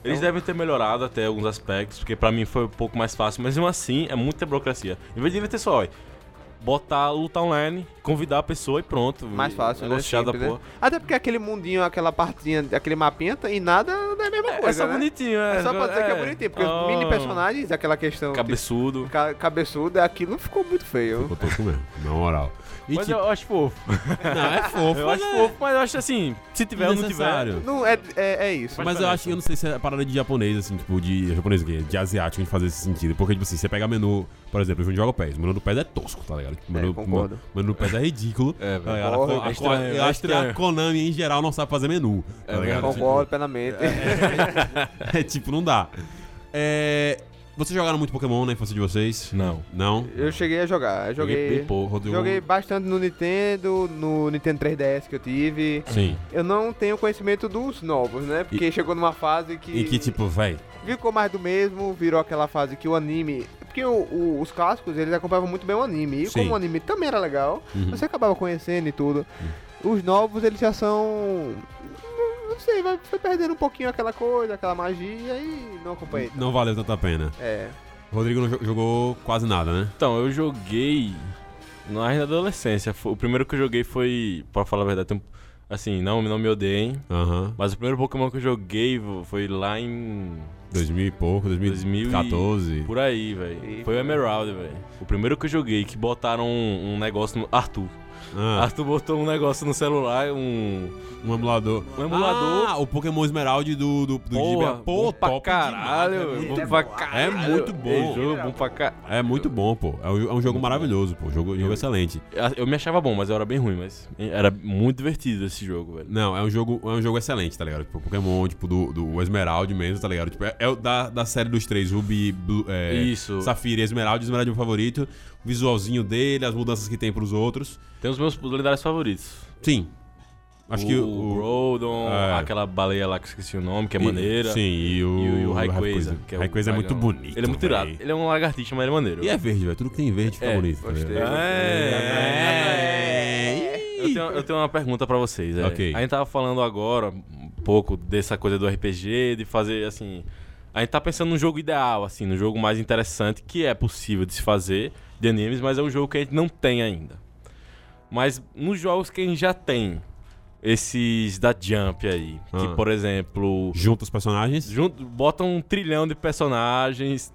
Eles devem ter melhorado até alguns aspectos, porque pra mim foi um pouco mais fácil, mas mesmo assim é muita burocracia. Em vez de ter só, ó, botar luta online, convidar a pessoa e pronto. Mais fácil, né? Simples, né? porra. Até porque aquele mundinho, aquela partinha, aquele mapinha e nada não é a mesma É, coisa, só né? bonitinho, é. É só pra dizer que é bonitinho, porque os mini Ah, personagens, aquela questão Cabeçudo. ca cabeçudo, aquilo ficou muito feio. Eu tô com mesmo, na moral. E Mas tipo, eu acho fofo. não, é fofo. Eu mas acho é fofo, mas eu acho assim, se tiver ou não tiver. necessário. Não, é, é, é isso. Mas eu acho que eu não sei se é parada de japonês, assim, tipo, de. Japonês o quê? De asiático de fazer esse sentido. Porque, tipo assim, você pega menu, por exemplo, eu jogo PES. O menu do PES é tosco, tá ligado? Tipo, o É, menu, concordo. o menu do PES é ridículo. É, tá velho. ligado? Porra, A- é estranho, eu é acho que a. Konami, em geral, não sabe fazer menu. Tá É ligado? Concordo plenamente. É tipo, não dá. É. Vocês jogaram muito Pokémon na infância de vocês? Não. Não? Eu cheguei a jogar. Eu Joguei joguei. Rodrigo? Joguei bastante no Nintendo, no Nintendo 3DS que eu tive. Sim. Eu não tenho conhecimento dos novos, né? Porque chegou numa fase que. E que, tipo, véi. Ficou mais do mesmo, virou aquela fase que o anime. Porque o- o- os clássicos, eles acompanhavam muito bem o anime. E Sim. como o anime também era legal, Uhum. você acabava conhecendo e tudo. Os novos, eles já são. Não sei, vai, foi perdendo um pouquinho aquela coisa, aquela magia e não acompanhei. Não valeu tanta pena. É. O Rodrigo não jo- jogou quase nada, né? Então, eu joguei na na adolescência. O primeiro que eu joguei foi, pra falar a verdade, tem um- assim, não, não me odeiem. Aham. Mas o primeiro Pokémon que eu joguei foi lá em 2000 e pouco, 2014. Por aí, velho. E- Foi o Emerald, velho. O primeiro que eu joguei que botaram um, um negócio no. Arthur. Ah, Arthur botou um negócio no celular, um. um emulador. Um emulador. Ah, o Pokémon Esmeralda do, do, do Porra. Pô, bom pra caralho, demais. Bom pra caralho. É muito bom. Esse jogo, bom pra caralho. É muito bom, pô. É um, é um jogo maravilhoso, pô. Jogo, jogo excelente. Eu me achava bom, mas eu era bem ruim, mas era muito divertido esse jogo, velho. Não, é um jogo, é um jogo excelente, tá ligado? Tipo, Pokémon, tipo, do, do Esmeralda mesmo, tá ligado? Tipo, é, é o da, da série dos três, Ruby, Blue, é, Isso. Safira e Esmeralda. Esmeralda é meu favorito. O visualzinho dele, as mudanças que tem pros outros. Tem os meus lendários favoritos. Sim. Acho o, que o Groudon, é. aquela baleia lá que eu esqueci o nome, que é e- maneira. Sim, e o, E o, o que é o Rayquaza é muito bonito. Ele é muito irado. Ele é um lagartixa, mas ele é maneiro. E é verde, velho. Tudo que tem verde fica É, bonito. gostei. ligado? É. Eu tenho, eu tenho uma pergunta pra vocês. é. Ok. A gente tava falando agora um pouco dessa coisa do RPG, de fazer assim. A gente tá pensando num jogo ideal, assim, no jogo mais interessante que é possível de se fazer de animes, mas é um jogo que a gente não tem ainda. Mas nos jogos que a gente já tem, esses da Jump aí, que Ah. por exemplo, Junta os personagens. junto, botam um trilhão de personagens.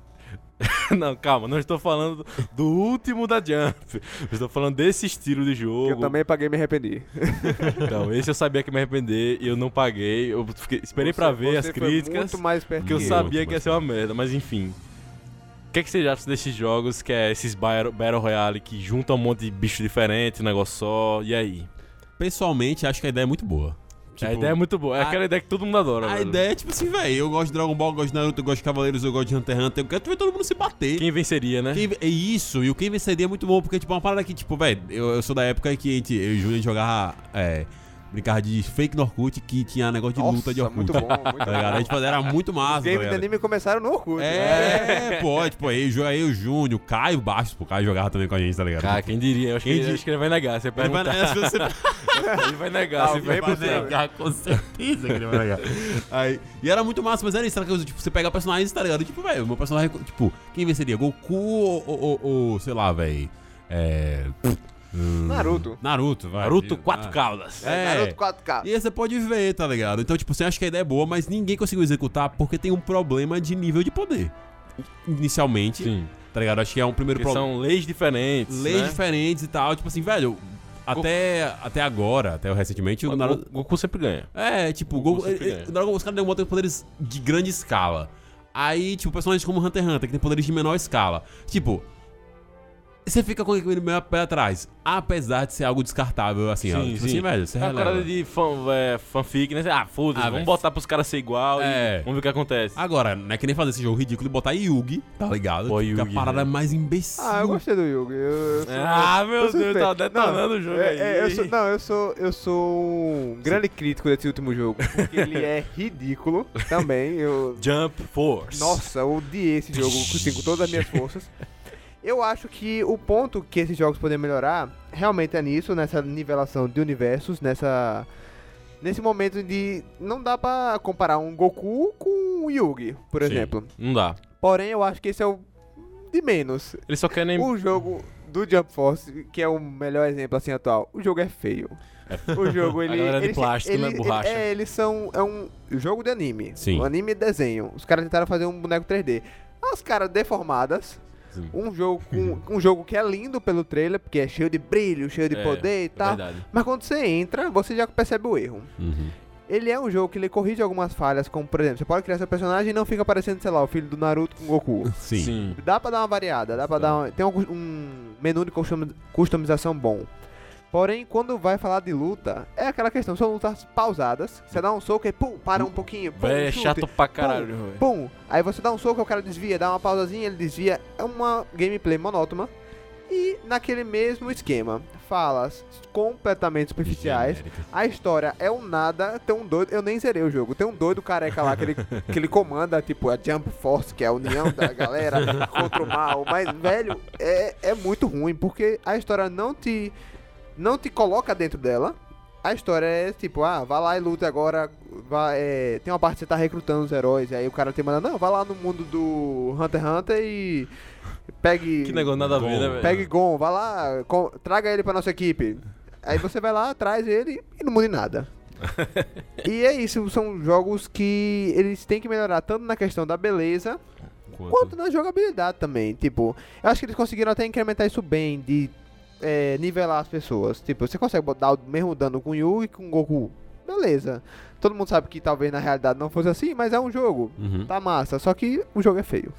não, calma, não estou falando do último da Jump. Eu estou falando desse estilo de jogo. Eu também paguei e me arrependi. Então, esse eu sabia que ia me arrepender e eu não paguei. Eu fiquei- esperei pra Você- ver as críticas. Muito mais perto Porque eu que Muito sabia que ia ser uma merda, mas enfim. O que, é que vocês acham desses jogos que é esses Battle, Royale que juntam um monte de bicho diferente, um negócio só? E aí? Pessoalmente, acho que a ideia é muito boa. a Tipo, ideia é muito boa. É a- aquela ideia que todo mundo adora. A velho. ideia é tipo assim, velho. Eu gosto de Dragon Ball, eu gosto de Naruto, eu gosto de Cavaleiros, eu gosto de Hunter x Hunter. Eu quero ver todo mundo se bater. Quem venceria, né? Quem- é isso, e o quem venceria é muito bom, porque, tipo, uma parada que, tipo, velho, eu, eu sou da época que a gente, eu e o a gente jogava, é, brincava de fake no Orkut, que tinha negócio de luta de Nossa, Orkut. muito bom, muito Tá ligado? A gente fazia, era muito Os massa, tá games de ligado? anime começaram no Orkut. né? É, pô, tipo, aí, o Júnior, o Caio pô, o Caio jogava também com a gente, tá ligado? Cara, quem diria? Eu acho, Quem que, diria? acho que ele vai negar. Você ele vai, você ele vai negar. Você vai negar. negar, com certeza que ele vai negar. Aí, e era muito massa, mas era isso, era coisa, tipo, você pega personagens, tá ligado? Tipo, velho, o meu personagem, tipo, quem venceria? Goku ou, ou, ou- ou, sei lá, velho, é... hum, Naruto. Naruto, vai. Naruto, quatro caudas. É. Naruto 4K. E aí você pode ver, tá ligado? Então, tipo, você acha que a ideia é boa, mas ninguém conseguiu executar porque tem um problema de nível de poder. Inicialmente, Sim. tá ligado? Acho que é um primeiro Porque problema. são leis diferentes. Leis né? diferentes e tal. Tipo assim, velho, até, até agora, até recentemente, o O Naruto... Goku, Goku sempre ganha. É, tipo, o Goku Goku, ele- ele- Dragon Ball, os caras demonstram poderes de grande escala. Aí, tipo, personagens como Hunter x Hunter, que tem poderes de menor escala. Tipo, você fica com aquele meio pé atrás. Apesar de ser algo descartável, assim, ó. Sim, Tipo sim. assim, velho, você É uma releva. parada de fan, é, fanfic, né? Ah, foda-se, Ah, vamos botar pros caras ser igual É. e vamos ver o que acontece. Agora, não é que nem fazer esse jogo ridículo e botar Yugi, tá ligado? Pô, Que fica Yugi, a parada velho. mais imbecil. Ah, eu gostei do Yugi. Eu, eu sou- Ah, meu Deus, suspeito. tá detonando o jogo é, aí. é, eu sou- não, eu sou, eu sou um grande crítico desse último jogo. Porque ele é ridículo também. Eu, Jump Force. nossa, eu odiei esse jogo com, com todas as minhas forças. Eu acho que o ponto que esses jogos podem melhorar realmente é nisso, nessa nivelação de universos, nessa. Nesse momento de. Não dá pra comparar um Goku com um Yugi, por Sim. exemplo. Não dá. Porém, eu acho que esse é o de menos. Eles só querem. O jogo do Jump Force, que é o melhor exemplo assim atual, o jogo é feio. O jogo, ele. galera de ele- plástico, ele- ele- Borracha. é, eles são. É um jogo de anime. Sim. Um anime de desenho. Os caras tentaram fazer um boneco 3D. As caras deformadas. Sim. Um jogo, com, um jogo que é lindo pelo trailer, porque é cheio de brilho, cheio de É, poder e tal. verdade. Mas quando você entra, você já percebe o erro. Uhum. Ele é um jogo que ele corrige algumas falhas, como por exemplo, você pode criar seu personagem e não fica parecendo, sei lá, o filho do Naruto com o Goku. Sim. Dá pra dar uma variada, dá pra dar uma, tem um, um menu de custom- customização bom. Porém, quando vai falar de luta, é aquela questão, são lutas pausadas. Você dá um soco e pum, para um pouquinho, pum, é chute, chato pra caralho, velho. pum. Aí você dá um soco, o cara desvia, dá uma pausazinha, ele desvia. É uma gameplay monótona. E naquele mesmo esquema, falas completamente superficiais. A história é um nada, tem um doido, eu nem zerei o jogo, tem um doido careca lá que ele, que ele comanda, tipo, a Jump Force, que é a união da galera contra o mal, mas, velho, é, é muito ruim, porque a história não te, não te coloca dentro dela, a história é tipo, ah, vai lá e luta agora, vai, é, tem uma parte que você tá recrutando os heróis, e aí o cara te manda, não, vai lá no mundo do Hunter x Hunter e pegue... Que negócio nada a ver, né, velho? Pegue Gon, vai lá, com- traga ele pra nossa equipe. Aí você vai lá, traz ele e não muda em nada. e é isso, são jogos que eles têm que melhorar tanto na questão da beleza Quanto- quanto na jogabilidade também. Tipo, eu acho que eles conseguiram até incrementar isso bem, de é, nivelar as pessoas. Tipo, você consegue botar o mesmo dano com Yu e com Goku. Beleza. Todo mundo sabe que talvez na realidade não fosse assim, mas é um jogo. Uhum. Tá massa, só que o jogo é feio.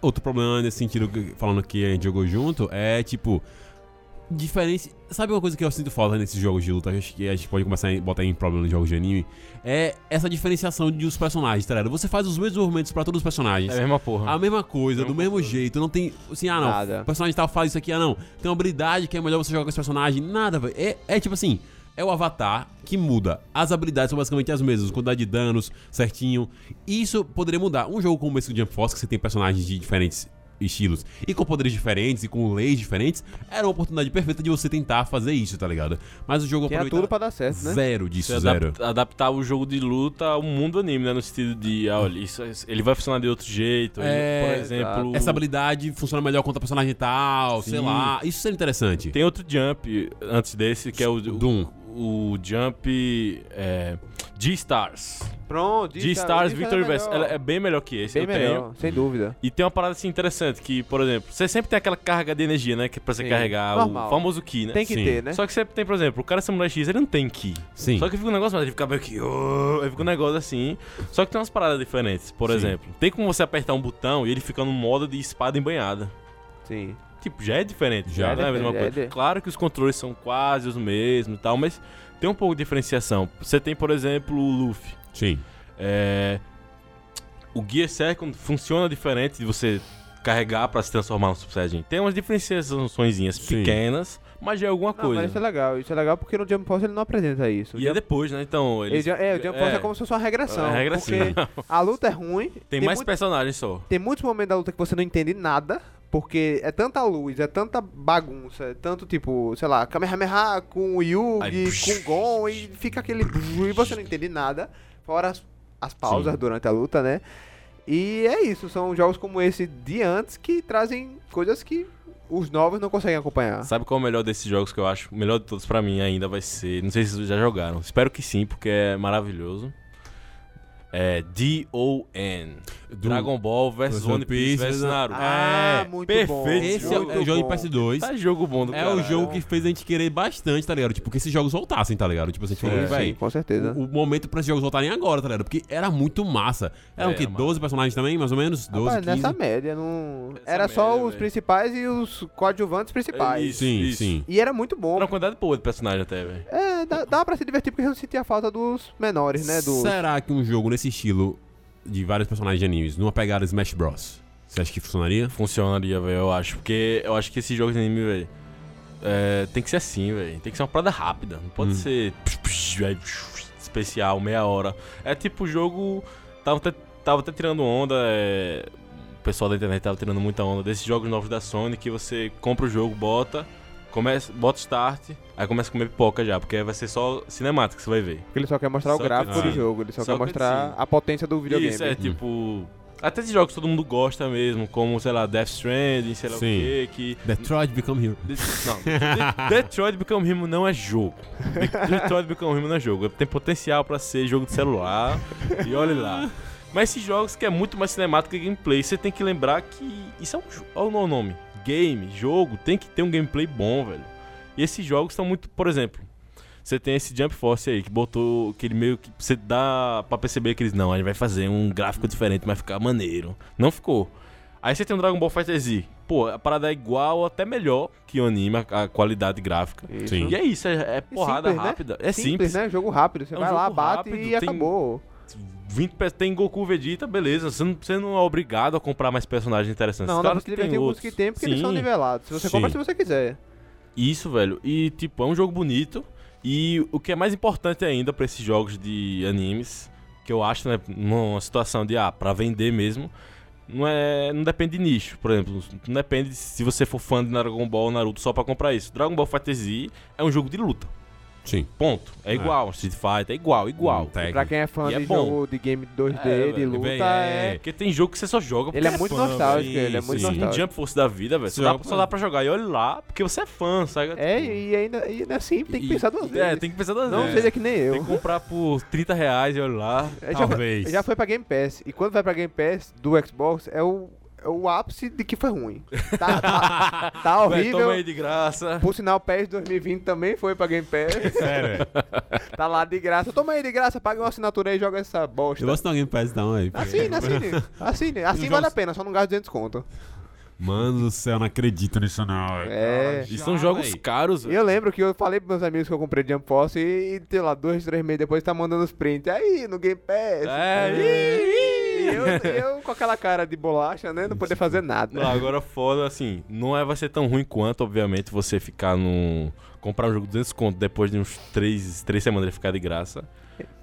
Outro problema nesse sentido, falando que a gente jogou junto, é tipo. Diferença. Sabe uma coisa que eu sinto falta nesses jogos de luta? Acho que a gente pode começar a botar em problema nos jogos de anime. É essa diferenciação dos personagens, tá ligado? Você faz os mesmos movimentos pra todos os personagens. É a mesma porra. A mesma coisa, do Mesma mesmo coisa. jeito. Não tem. Assim, ah, não. Nada. O personagem tal faz isso aqui, ah, não. Tem uma habilidade que é melhor você jogar com esse personagem. Nada, velho. É, é tipo assim. É o avatar que muda. As habilidades são basicamente as mesmas, quantidade de danos certinho. Isso poderia mudar. Um jogo como esse do Jump Force, que você tem personagens de diferentes estilos e com poderes diferentes e com leis diferentes, era uma oportunidade perfeita de você tentar fazer isso, tá ligado? Mas o jogo aproveita tudo pra dar certo, né? zero disso, Você zero. adap- adaptar o jogo de luta ao mundo anime, né? No sentido de, ah, olha, isso, ele vai funcionar de outro jeito. ele- É, por exemplo. Essa habilidade funciona melhor contra personagem tal, sei Sim. lá. Isso seria interessante. Tem outro jump antes desse, que é o. Doom. O, o jump. É, G-Stars. Pronto, G-Stars é Victory Verse. melhor. Ela é bem melhor que esse. Bem eu melhor, tenho. sem dúvida. E tem uma parada assim interessante, que, por exemplo, você sempre tem aquela carga de energia, né? Que é pra você Sim, carregar normal. o famoso Ki, né? Tem que Sim. ter, né? Só que você tem, por exemplo, o cara Samurai X, ele não tem Ki. Sim. Só que fica um negócio, mas ele fica meio que. "Oh", aí fica um negócio assim. Só que tem umas paradas diferentes. Por Sim. exemplo, tem como você apertar um botão e ele fica no modo de espada embanhada. Sim. Tipo, já é diferente. Já. Já não é a mesma É, coisa. é. Claro que os controles são quase os mesmos e tal, mas tem um pouco de diferenciação. Você tem, por exemplo, o Luffy. Sim. É... O Gear Second funciona diferente de você carregar pra se transformar no Super Saiyajin. Tem umas diferenciações pequenas, mas já é alguma Não, mas coisa. isso é legal. Isso é legal porque no Jump Force ele não apresenta isso. O E é Jump- depois, né? Então, ele eles... é, o Jump Force é, como se fosse uma regressão. É regressão. Porque a luta é ruim. Tem, mais muito- personagens só. tem muitos momentos da luta que você não entende nada. Porque é tanta luz, é tanta bagunça, é tanto tipo, sei lá, Kamehameha com o Yugi, Aí, com o Gon, e fica aquele. E você não entende nada. Fora as, as pausas Sim. durante a luta, né? E é isso, são jogos como esse de antes que trazem coisas que os novos não conseguem acompanhar. Sabe qual é o melhor desses jogos que eu acho? O melhor de todos pra mim ainda vai ser. Não sei se vocês já jogaram. Espero que sim, porque é maravilhoso. É D-O-N. Dragon Ball versus One Piece versus né? Naruto. Ah, é, muito perfeito. bom. Esse é, o- é o jogo de bom. PS2. Tá jogo bom do É caralho. o jogo que fez a gente querer bastante, tá ligado? Tipo, que esses jogos voltassem, tá ligado? Tipo assim, tipo, Sim, sim, véi, com certeza. o, o momento pra esses jogos voltarem agora, tá ligado? Porque era muito massa. Eram É, o quê? mano. 12 personagens também, mais ou menos? 12, Rapaz, 15? nessa média, não... Nessa era só média, os velho. principais e os coadjuvantes principais. É isso. Sim, sim. E era muito bom. Era uma quantidade boa de personagem até, velho. É, dá, dá pra se divertir porque eu não sentia falta dos menores, né? Dos... Será que um jogo nesse estilo de vários personagens de animes, numa pegada Smash Bros, você acha que funcionaria? Funcionaria, velho, eu acho. Porque eu acho que esses jogos de anime, velho, é, tem que ser assim, velho. Tem que ser uma parada rápida. Não pode Hum. ser psh, psh, velho, especial, meia hora. É tipo o jogo. Tava até, tava até tirando onda. é, O pessoal da internet tava tirando muita onda desses jogos novos da Sony que você compra o jogo, bota. Começa, bota start, aí começa a comer pipoca já, porque vai ser só cinemática que você vai ver. Porque ele só quer mostrar Só o gráfico do jogo, ele só, Só quer mostrar a potência do videogame. Isso, é tipo. Até esses jogos que todo mundo gosta mesmo, como, sei lá, Death Stranding, sei lá Sim. o quê, que Detroit Become Hero. De- Não, De- Detroit Become Human não é jogo. De- Detroit Become Human não é jogo. Tem potencial pra ser jogo de celular. e olha lá. Mas esses jogos que é muito mais cinemático que gameplay, você tem que lembrar que isso é um jogo. Olha o nome. Game, jogo, tem que ter um gameplay bom, velho. E esses jogos são muito. Por exemplo, você tem esse Jump Force aí, que botou. que ele meio que. Você dá pra perceber que eles. Não, a gente vai fazer um gráfico diferente, vai ficar maneiro. Não ficou. Aí você tem o Dragon Ball Fighter Z. Pô, a parada é igual ou até melhor que o anime, a, qualidade gráfica. Isso. Sim. E é isso, é, é porrada simples, né? rápida. É simples. né? Jogo rápido. Você É um vai lá, bate rápido, e tem- acabou. 20 pe- tem Goku Vegeta, beleza. Você não, você não é obrigado a comprar mais personagens interessantes. Não, Claro que tem os outros. que tem, porque eles são Sim. nivelados. Se você Sim. compra se você quiser. Isso, velho. E, tipo, é um jogo bonito. E o que é mais importante ainda pra esses jogos de animes, que eu acho, né, numa situação de, ah, pra vender mesmo, não é. Não depende de nicho, por exemplo. Não depende de se você for fã de Dragon Ball ou Naruto só pra comprar isso. Dragon Ball Fighter Z é um jogo de luta. Sim. Ponto. É igual. Street Fighter é igual, igual. E pra quem é fã E é de bom. jogo de game 2D, É, de luta, é... é. Porque tem jogo que você só joga porque Ele é muito fã, nostálgico, velho. ele é muito sim. Um nostálgico. Jump Force da vida, velho. Só, só dá pra jogar e olha lá, porque você é fã, sabe? É, Tipo, e ainda, e ainda assim tem que E- pensar duas vezes. é, tem que pensar duas Não vezes. seja que nem eu. Tem que comprar por 30 reais e olha lá. É, já, foi, Talvez. já foi pra Game Pass. E quando vai pra Game Pass do Xbox, é o, é o ápice de que foi ruim. Tá, tá, tá Véi, horrível. toma aí de graça. Por sinal, o PES 2020 também foi pra Game Pass. Sério, velho. tá lá de graça. Toma aí de graça, paga uma assinatura aí e joga essa bosta. Eu gosto de Game Pass então aí. Assine, assine. Assine. Assim vale a pena, só não gasta 200 conto. Mano do céu, não acredito nisso não. É. E são jogos véi. caros, E velho. eu lembro que eu falei pros meus amigos que eu comprei Jump Force e, e sei lá, dois, três meses depois tá mandando os prints. Aí, no Game Pass. É, E eu, com aquela cara de bolacha, né? Não poder fazer nada. Não, agora foda, assim, não é, vai ser tão ruim quanto, obviamente, você ficar no... Comprar um jogo de 200 conto depois de uns 3, três semanas ele ficar de graça.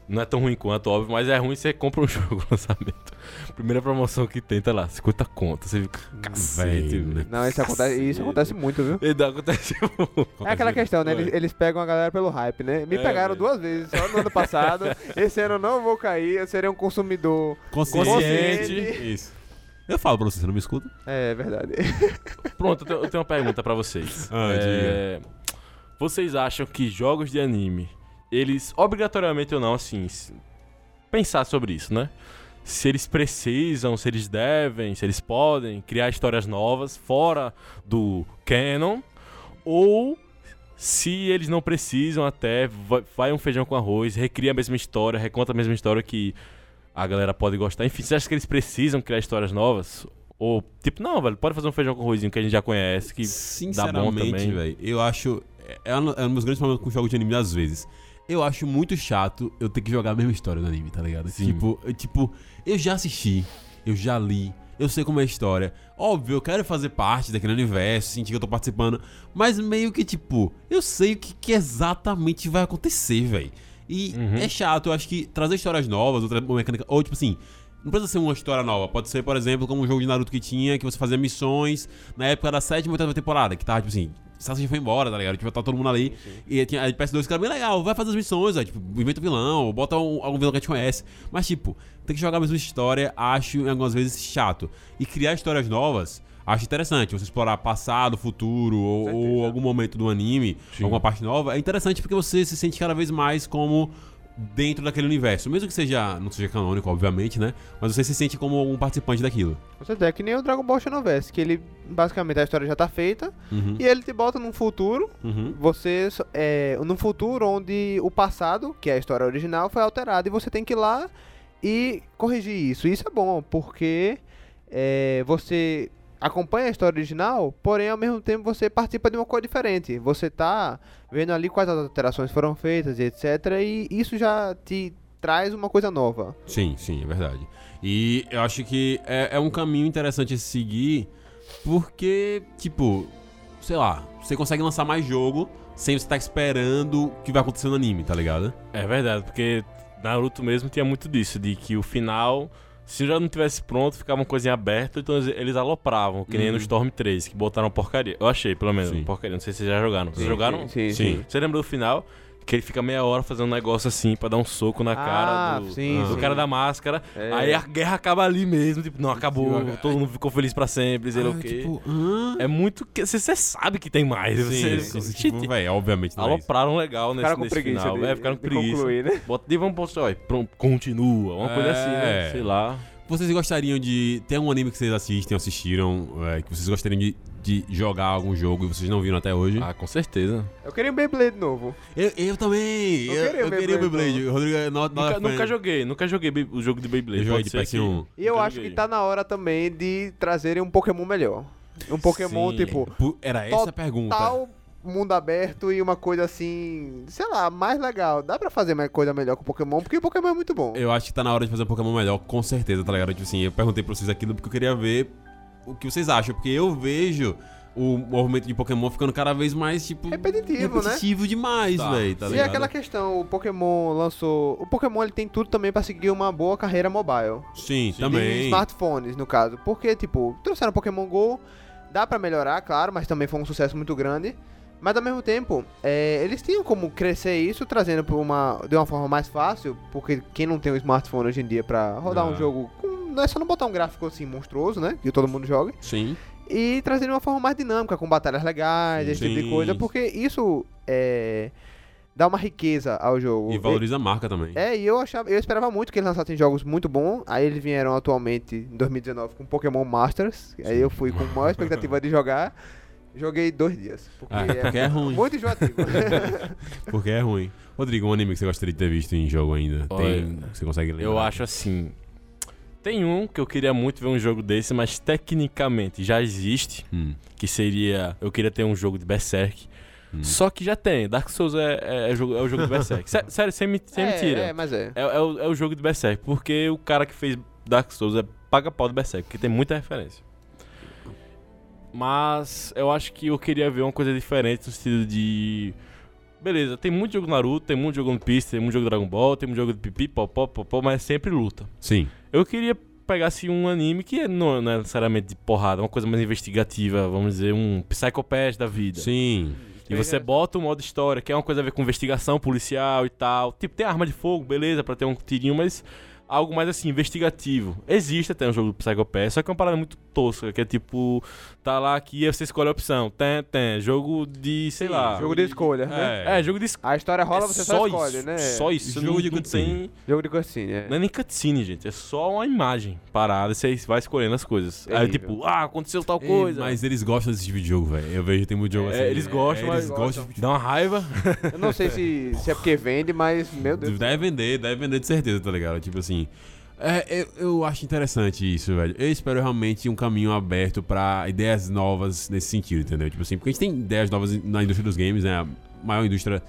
Não é tão ruim quanto, óbvio, mas é ruim você compra um jogo lançamento. Primeira promoção que tem, tá lá, 50 conto. Você fica, cacete, velho. Não, isso acontece, isso acontece muito, viu? E dá, acontece É aquela questão, né? Eles, eles pegam a galera pelo hype, né? Me É, pegaram velho. duas vezes, só no ano passado. Esse ano eu não vou cair, eu serei um consumidor. Consciente. Consciente. Isso. Eu falo pra você, você não me escuta? É verdade. Pronto, eu tenho, eu tenho uma pergunta pra vocês. Ah, É, Vocês acham que jogos de anime, eles, obrigatoriamente ou não, assim, pensar sobre isso, né? Se eles precisam, se eles devem, se eles podem criar histórias novas fora do canon, ou se eles não precisam até, vai, um feijão com arroz, recria a mesma história, reconta a mesma história que a galera pode gostar. Enfim, você acha que eles precisam criar histórias novas? Ou, tipo, não, velho, pode fazer um feijão com arrozinho que a gente já conhece, que dá bom também. velho, eu acho. É um, é um dos grandes problemas com jogos de anime às vezes. Eu acho muito chato eu ter que jogar a mesma história no anime, tá ligado? Sim. Tipo, eu, tipo, eu já assisti, eu já li, eu sei como é a história. Óbvio, eu quero fazer parte daquele universo, sentir que eu tô participando. Mas meio que, tipo, eu sei o que, que exatamente vai acontecer, velho. E Uhum. é chato, eu acho que trazer histórias novas, outra mecânica. Ou, tipo assim, não precisa ser uma história nova. Pode ser, por exemplo, como um jogo de Naruto que tinha, que você fazia missões na época da sétima ou oitava temporada, que tava, tipo assim, Sasuke foi embora, tá ligado? Tipo, tá todo mundo ali. E tinha a PS2 que era bem legal, vai fazer as missões, ó, tipo, inventa vilão, ou bota um- algum vilão que a gente conhece. Mas, tipo, tem que jogar a mesma história, acho algumas vezes chato. E criar histórias novas, acho interessante. Você explorar passado, futuro, ou, ou algum momento do anime, Sim. alguma parte nova, é interessante porque você se sente cada vez mais como dentro daquele universo. Mesmo que seja, não seja canônico, obviamente, né? Mas você se sente como um participante daquilo. Você é que nem o Dragon Ball Xenoverse, que ele, basicamente, a história já tá feita, Uhum. e ele te bota num futuro, Uhum. você, é, num futuro onde o passado, que é a história original, foi alterado, e você tem que ir lá e corrigir isso. Isso é bom, porque é, você acompanha a história original, porém ao mesmo tempo você participa de uma coisa diferente. Você tá vendo ali quais as alterações foram feitas e etc. E isso já te traz uma coisa nova. Sim, sim, é verdade. E eu acho que é, é um caminho interessante a se seguir, porque, tipo, sei lá, você consegue lançar mais jogo sem você estar esperando o que vai acontecer no anime, tá ligado? É verdade, porque Naruto mesmo tinha muito disso, de que o final, se já não tivesse pronto, ficava uma coisinha aberta, então eles- alopravam, que nem Uhum. no Storm 3, que botaram porcaria. Eu achei, pelo menos, porcaria. Não sei se vocês já jogaram. Vocês jogaram? Sim, sim. Sim. sim. Você lembra do final? Que ele fica meia hora fazendo um negócio assim pra dar um soco na cara Ah, do, sim, do sim. cara da máscara. É. Aí a guerra acaba ali mesmo, tipo, não, acabou, Sim, todo mundo ficou feliz pra sempre, sei lá o quê. tipo? É muito. que Você você sabe que tem mais. Sim, Você, tipo, véi, obviamente não é alopraram legal nesse, Ficaram nesse preguiça final. de- é, ficaram com de preguiça. concluir, né? Bota, e vamos postar, ó, pronto, continua. Uma coisa assim, É. né? Sei lá. Vocês gostariam de. Tem um anime que vocês assistem, assistiram, é, que vocês gostariam de, de jogar algum jogo e vocês não viram até hoje? Ah, com certeza. Eu queria um Beyblade novo. Eu, eu também! Eu Eu, queria eu queria o Beyblade, Rodrigo é not, not Nunca, nunca joguei, nunca joguei o jogo de Beyblade. Eu joguei Pode de ser PS1. E eu Nunca acho que joguei. tá na hora também de trazerem um Pokémon melhor. Um Pokémon, Sim. tipo, Era essa a pergunta. Mundo aberto e uma coisa assim, sei lá, mais legal. Dá pra fazer mais coisa melhor com Pokémon, porque o Pokémon é muito bom. Eu acho que tá na hora de fazer um Pokémon melhor, com certeza, tá ligado? Tipo assim, eu perguntei pra vocês aquilo porque eu queria ver o que vocês acham, porque eu vejo o movimento de Pokémon ficando cada vez mais, tipo. Repetitivo, né? repetitivo demais, Tá. velho, tá e ligado? aquela questão, o Pokémon lançou. O Pokémon ele tem tudo também pra seguir uma boa carreira mobile. Sim, De também. smartphones, no caso. Porque, tipo, trouxeram Pokémon GO, dá pra melhorar, claro, mas também foi um sucesso muito grande. Mas ao mesmo tempo, é, eles tinham como crescer isso, trazendo por uma, de uma forma mais fácil, porque quem não tem um smartphone hoje em dia pra rodar Ah. um jogo, com, não é só não botar um gráfico assim monstruoso, né? Que todo mundo joga. Sim. E trazer de uma forma mais dinâmica, com batalhas legais, esse tipo de Sim. coisa, porque isso é, dá uma riqueza ao jogo. E valoriza a marca também. É, e eu achava, eu esperava muito que eles lançassem jogos muito bons. Aí eles vieram atualmente em 2019 com Pokémon Masters. Aí eu fui com maior expectativa de jogar. Joguei dois dias. Porque, Ah, porque é ruim. Muito enjoativo. Porque é ruim. Rodrigo, um anime que você gostaria de ter visto em jogo ainda? Olha, Tem. Você consegue lembrar? Eu acho assim. Tem um que eu queria muito ver um jogo desse, mas tecnicamente já existe. Hum, Que seria. Eu queria ter um jogo de Berserk. hum. Só que já tem. Dark Souls é, é, é jogo- é o jogo de Berserk. Sé- Sério, sem, me- sem é, mentira. É, mas é. É, é o, é o jogo de Berserk, porque o cara que fez Dark Souls é paga pau do Berserk, porque tem muita referência. Mas eu acho que eu queria ver uma coisa diferente no sentido de. Beleza, tem muito jogo Naruto, tem muito jogo One Piece, tem muito jogo Dragon Ball, tem muito jogo de pipi, popó, popó, mas é sempre luta. Sim. Eu queria pegar assim, um anime que não, não é necessariamente de porrada, uma coisa mais investigativa, vamos dizer, um Psycho Pass da vida. Sim. E você bota o modo história, que é uma coisa a ver com investigação policial e tal. Tipo, tem arma de fogo, beleza, pra ter um tirinho, mas algo mais assim, investigativo. Existe até um jogo do Psycho Pass, só que é uma parada muito tosca, que é tipo, tá lá aqui e você escolhe a opção. Tem, tem. Jogo de, sei Sim, lá. Jogo de escolha, né? É, jogo de escolha. A história rola, você só, escolhe, isso, né? Só isso. Jogo não, de cutscene. tem. Jogo de cutscene, é. Não é nem cutscene, gente. É só uma imagem parada e você vai escolhendo as coisas. Aí, Terrível. tipo, ah, aconteceu tal É, coisa. mas eles gostam desse tipo de jogo, velho. Eu vejo que tem muito jogo É, assim. eles gostam, é, mas- Eles gostam. Dá uma raiva. Eu não sei se, se é porque vende, mas, meu Deus. Deve vender, deve vender de certeza, tá ligado? Tipo assim. É, eu, eu acho interessante isso, velho. Eu espero realmente um caminho aberto pra ideias novas nesse sentido, entendeu? Tipo assim, porque a gente tem ideias novas na indústria dos games, né? A maior indústria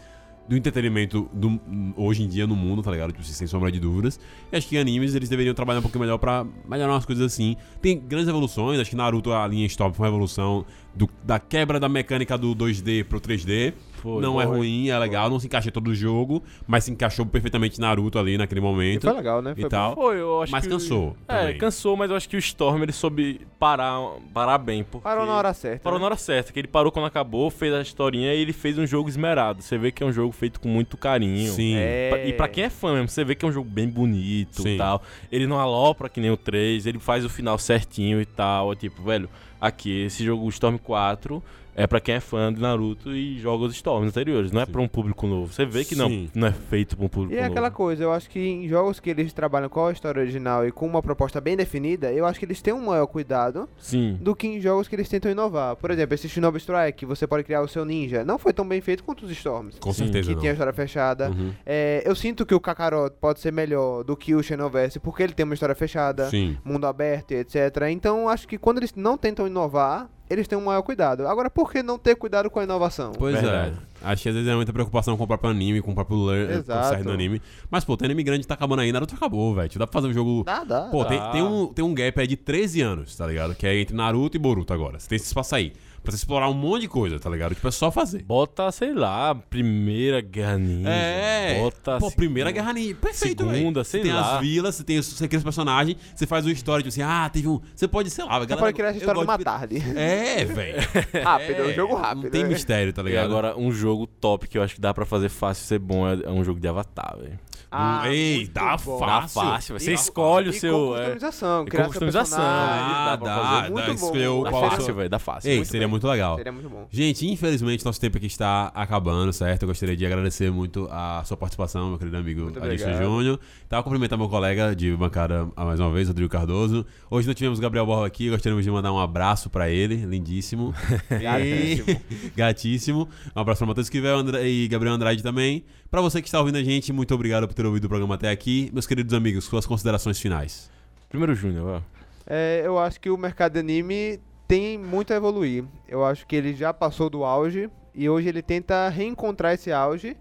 do entretenimento do, hoje em dia no mundo, tá ligado? Tipo, assim, sem sombra de dúvidas. E acho que animes eles deveriam trabalhar um pouquinho melhor pra melhorar umas coisas assim. Tem grandes evoluções, acho que Naruto, a linha Stop foi uma evolução do- da quebra da mecânica do 2D pro 3D. Foi, não é foi. ruim, é legal, não se encaixa em todo o jogo, mas se encaixou perfeitamente Naruto ali naquele E momento foi legal, né? e Foi tal. Foi, eu acho Mas que... cansou É, também. cansou, mas eu acho que o Storm ele soube parar, parar bem. Porque... Parou na hora certa. Parou né? na hora certa, que ele parou quando acabou, fez a historinha e ele fez um jogo esmerado. Você vê que é um jogo feito com muito carinho. Sim. É. E pra quem é fã mesmo, você vê que é um jogo bem bonito Sim. e tal. Ele não alopra que nem o 3, ele faz o final certinho e tal. É tipo, velho, aqui, esse jogo, o Storm 4, é pra quem é fã de Naruto e joga os Storms anteriores. Não é pra um público novo. Você vê que não, Sim. não é feito pra um público E é novo. aquela coisa, eu acho que em jogos que eles trabalham com a história original e com uma proposta bem definida, eu acho que eles têm um maior cuidado Sim. do que em jogos que eles tentam inovar. Por exemplo, esse Shinobi Strike, você pode criar o seu ninja, não foi tão bem feito quanto os Storms. Com Sim, certeza Que não. tinha a história fechada. Uhum. É, eu sinto que o Kakarot pode ser melhor do que o Xenoverse, porque ele tem uma história fechada, Sim. mundo aberto e etc. Então, acho que quando eles não tentam inovar, eles têm um maior cuidado. Agora, por que não ter cuidado com a inovação? Pois Verdade. é. Acho que às vezes é muita preocupação com o próprio anime, com o próprio sair do anime. Mas, pô, tem anime grande que tá acabando aí, Naruto acabou, velho. Dá pra fazer um jogo. Dá, dá. Pô, tem, Tá. tem, um, tem um gap aí de 13 anos, tá ligado? Que é entre Naruto e Boruto agora. Você tem esse espaço aí. Pra você explorar um monte de coisa, tá ligado? Tipo, é só fazer. Bota, sei lá, Primeira Guerra Ninja. É. Bota Pô, segunda- Primeira Guerra Ninja. Perfeito, velho. Segunda, Você sei tem lá. as vilas, você, tem, os- você cria os personagens, você faz uma história, tipo assim, ah, teve um. Você pode, sei lá, Você galera. pode criar essa eu história numa de- tarde. É, velho. rápido, é um jogo Não rápido. tem né? mistério, tá E ligado? agora, um jogo top que eu acho que dá pra fazer fácil ser bom é, é um jogo de Avatar, velho. Ah, Ei, muito dá bom. Dá Fácil. fácil. Você E- escolhe o E seu. com é, customização, e criar customização. Ah, dá dá, bom. Escolheu Dá qual fácil, seu- velho. Dá fácil. Ei, Muito seria bem. muito legal. Seria muito bom. Gente, infelizmente nosso tempo aqui está acabando, certo? Eu gostaria de agradecer muito a sua participação, meu querido amigo obrigado. Júnior. Tá, cumprimentar meu colega de bancada mais uma vez, Rodrigo Cardoso. Hoje não tivemos Gabriel Borro aqui, gostaríamos de mandar um abraço pra ele, lindíssimo. Gatíssimo. Gatíssimo. Um abraço pra Matheus Esquivel e Gabriel Andrade também. Pra você que está ouvindo a gente, muito obrigado por ter ouvido o programa até aqui. Meus queridos amigos, suas considerações finais. Primeiro Júnior, ó. É, eu acho que o mercado de anime tem muito a evoluir. Eu acho que ele já passou do auge e hoje ele tenta reencontrar esse auge.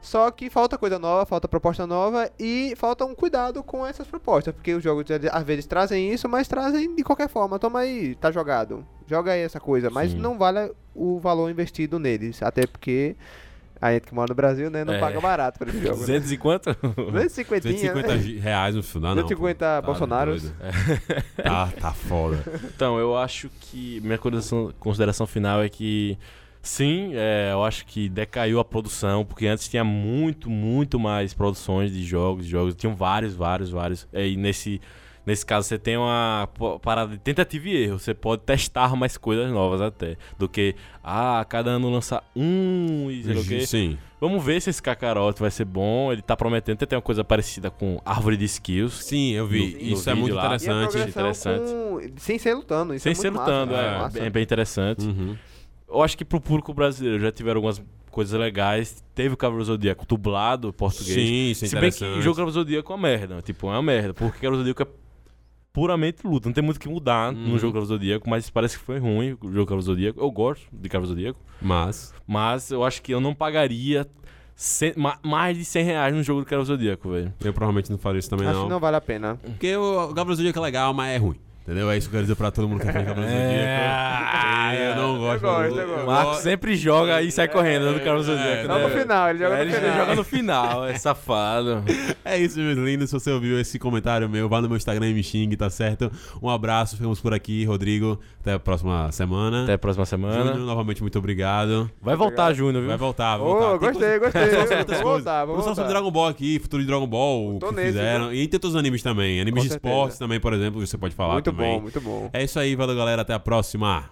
Só que falta coisa nova, falta proposta nova e falta um cuidado com essas propostas, porque os jogos às vezes trazem isso, mas trazem de qualquer forma. Toma aí, tá jogado. Joga aí essa coisa, mas Sim. não vale o valor investido neles, até porque a gente que mora no Brasil, né, não É. paga barato por esse jogo. Né? 200 e quanto? 250, 150 né? reais no final, não. 150 pô. bolsonaros. doido. Tá, tá foda. Então, eu acho que minha consideração, consideração final é que sim, é, eu acho que decaiu a produção, porque antes tinha muito, muito mais produções de jogos, de jogos, tinham vários, vários, vários. É, E nesse nesse caso você tem uma parada de tentativa e erro, você pode testar mais coisas novas até, do que ah, cada ano lança um e sei lá o quê. Sim. Vamos ver se esse Kakaroto vai ser bom, ele tá prometendo ter uma coisa parecida com árvore de skills. Sim, eu vi. No- no Isso é vídeo muito lá. E a interessante. interessante. com- sem ser lutando. Isso Sem é ser muito lutando, massa, é, massa. bem, bem interessante. Uhum. Eu acho que pro público brasileiro já tiveram algumas coisas legais. Teve o Cavaleiro Zodíaco dublado português. Sim, isso é Se bem que o jogo Cavaleiro Zodíaco é uma merda. Tipo, é uma merda. Porque Cavaleiro Zodíaco é puramente luta. Não tem muito o que mudar Uhum. no jogo Cavaleiro Zodíaco, mas parece que foi ruim o jogo Cavaleiro Zodíaco. Eu gosto de Cavaleiro Zodíaco. Mas, Mas eu acho que eu não pagaria mais de 100 reais no jogo do Cavaleiro Zodíaco, velho. eu provavelmente não faria isso também, Acho não. que não vale a pena. Porque o Gabriel Zodíaco é legal, mas é ruim. Entendeu? É isso que eu quero dizer pra todo mundo que Gabriel Zodíaco. É, eu não gosto. gosto, eu gosto. O Marco sempre joga e sai correndo do Cavaleiro Zodíaco. Né? no final, ele joga É, no ele final. joga no final, é safado. É isso, meus lindos. Se você ouviu esse comentário meu, vá no meu Instagram e me xingue, tá certo? Um abraço, ficamos por aqui, Rodrigo. Até a próxima semana. Até a próxima semana. Júnior, novamente, muito obrigado. Vai voltar, Júnior, viu? Vai voltar, vai voltar. Tem gostei, coisa- gostei. Vamos voltar, Vamos falar sobre. Dragon Ball aqui, futuro de Dragon Ball, o Tô que nesse, fizeram. viu? E tem outros animes também. Animes Com de esportes também, por exemplo, você pode falar Muito também. bom, muito bom. É isso aí, valeu galera, até a próxima.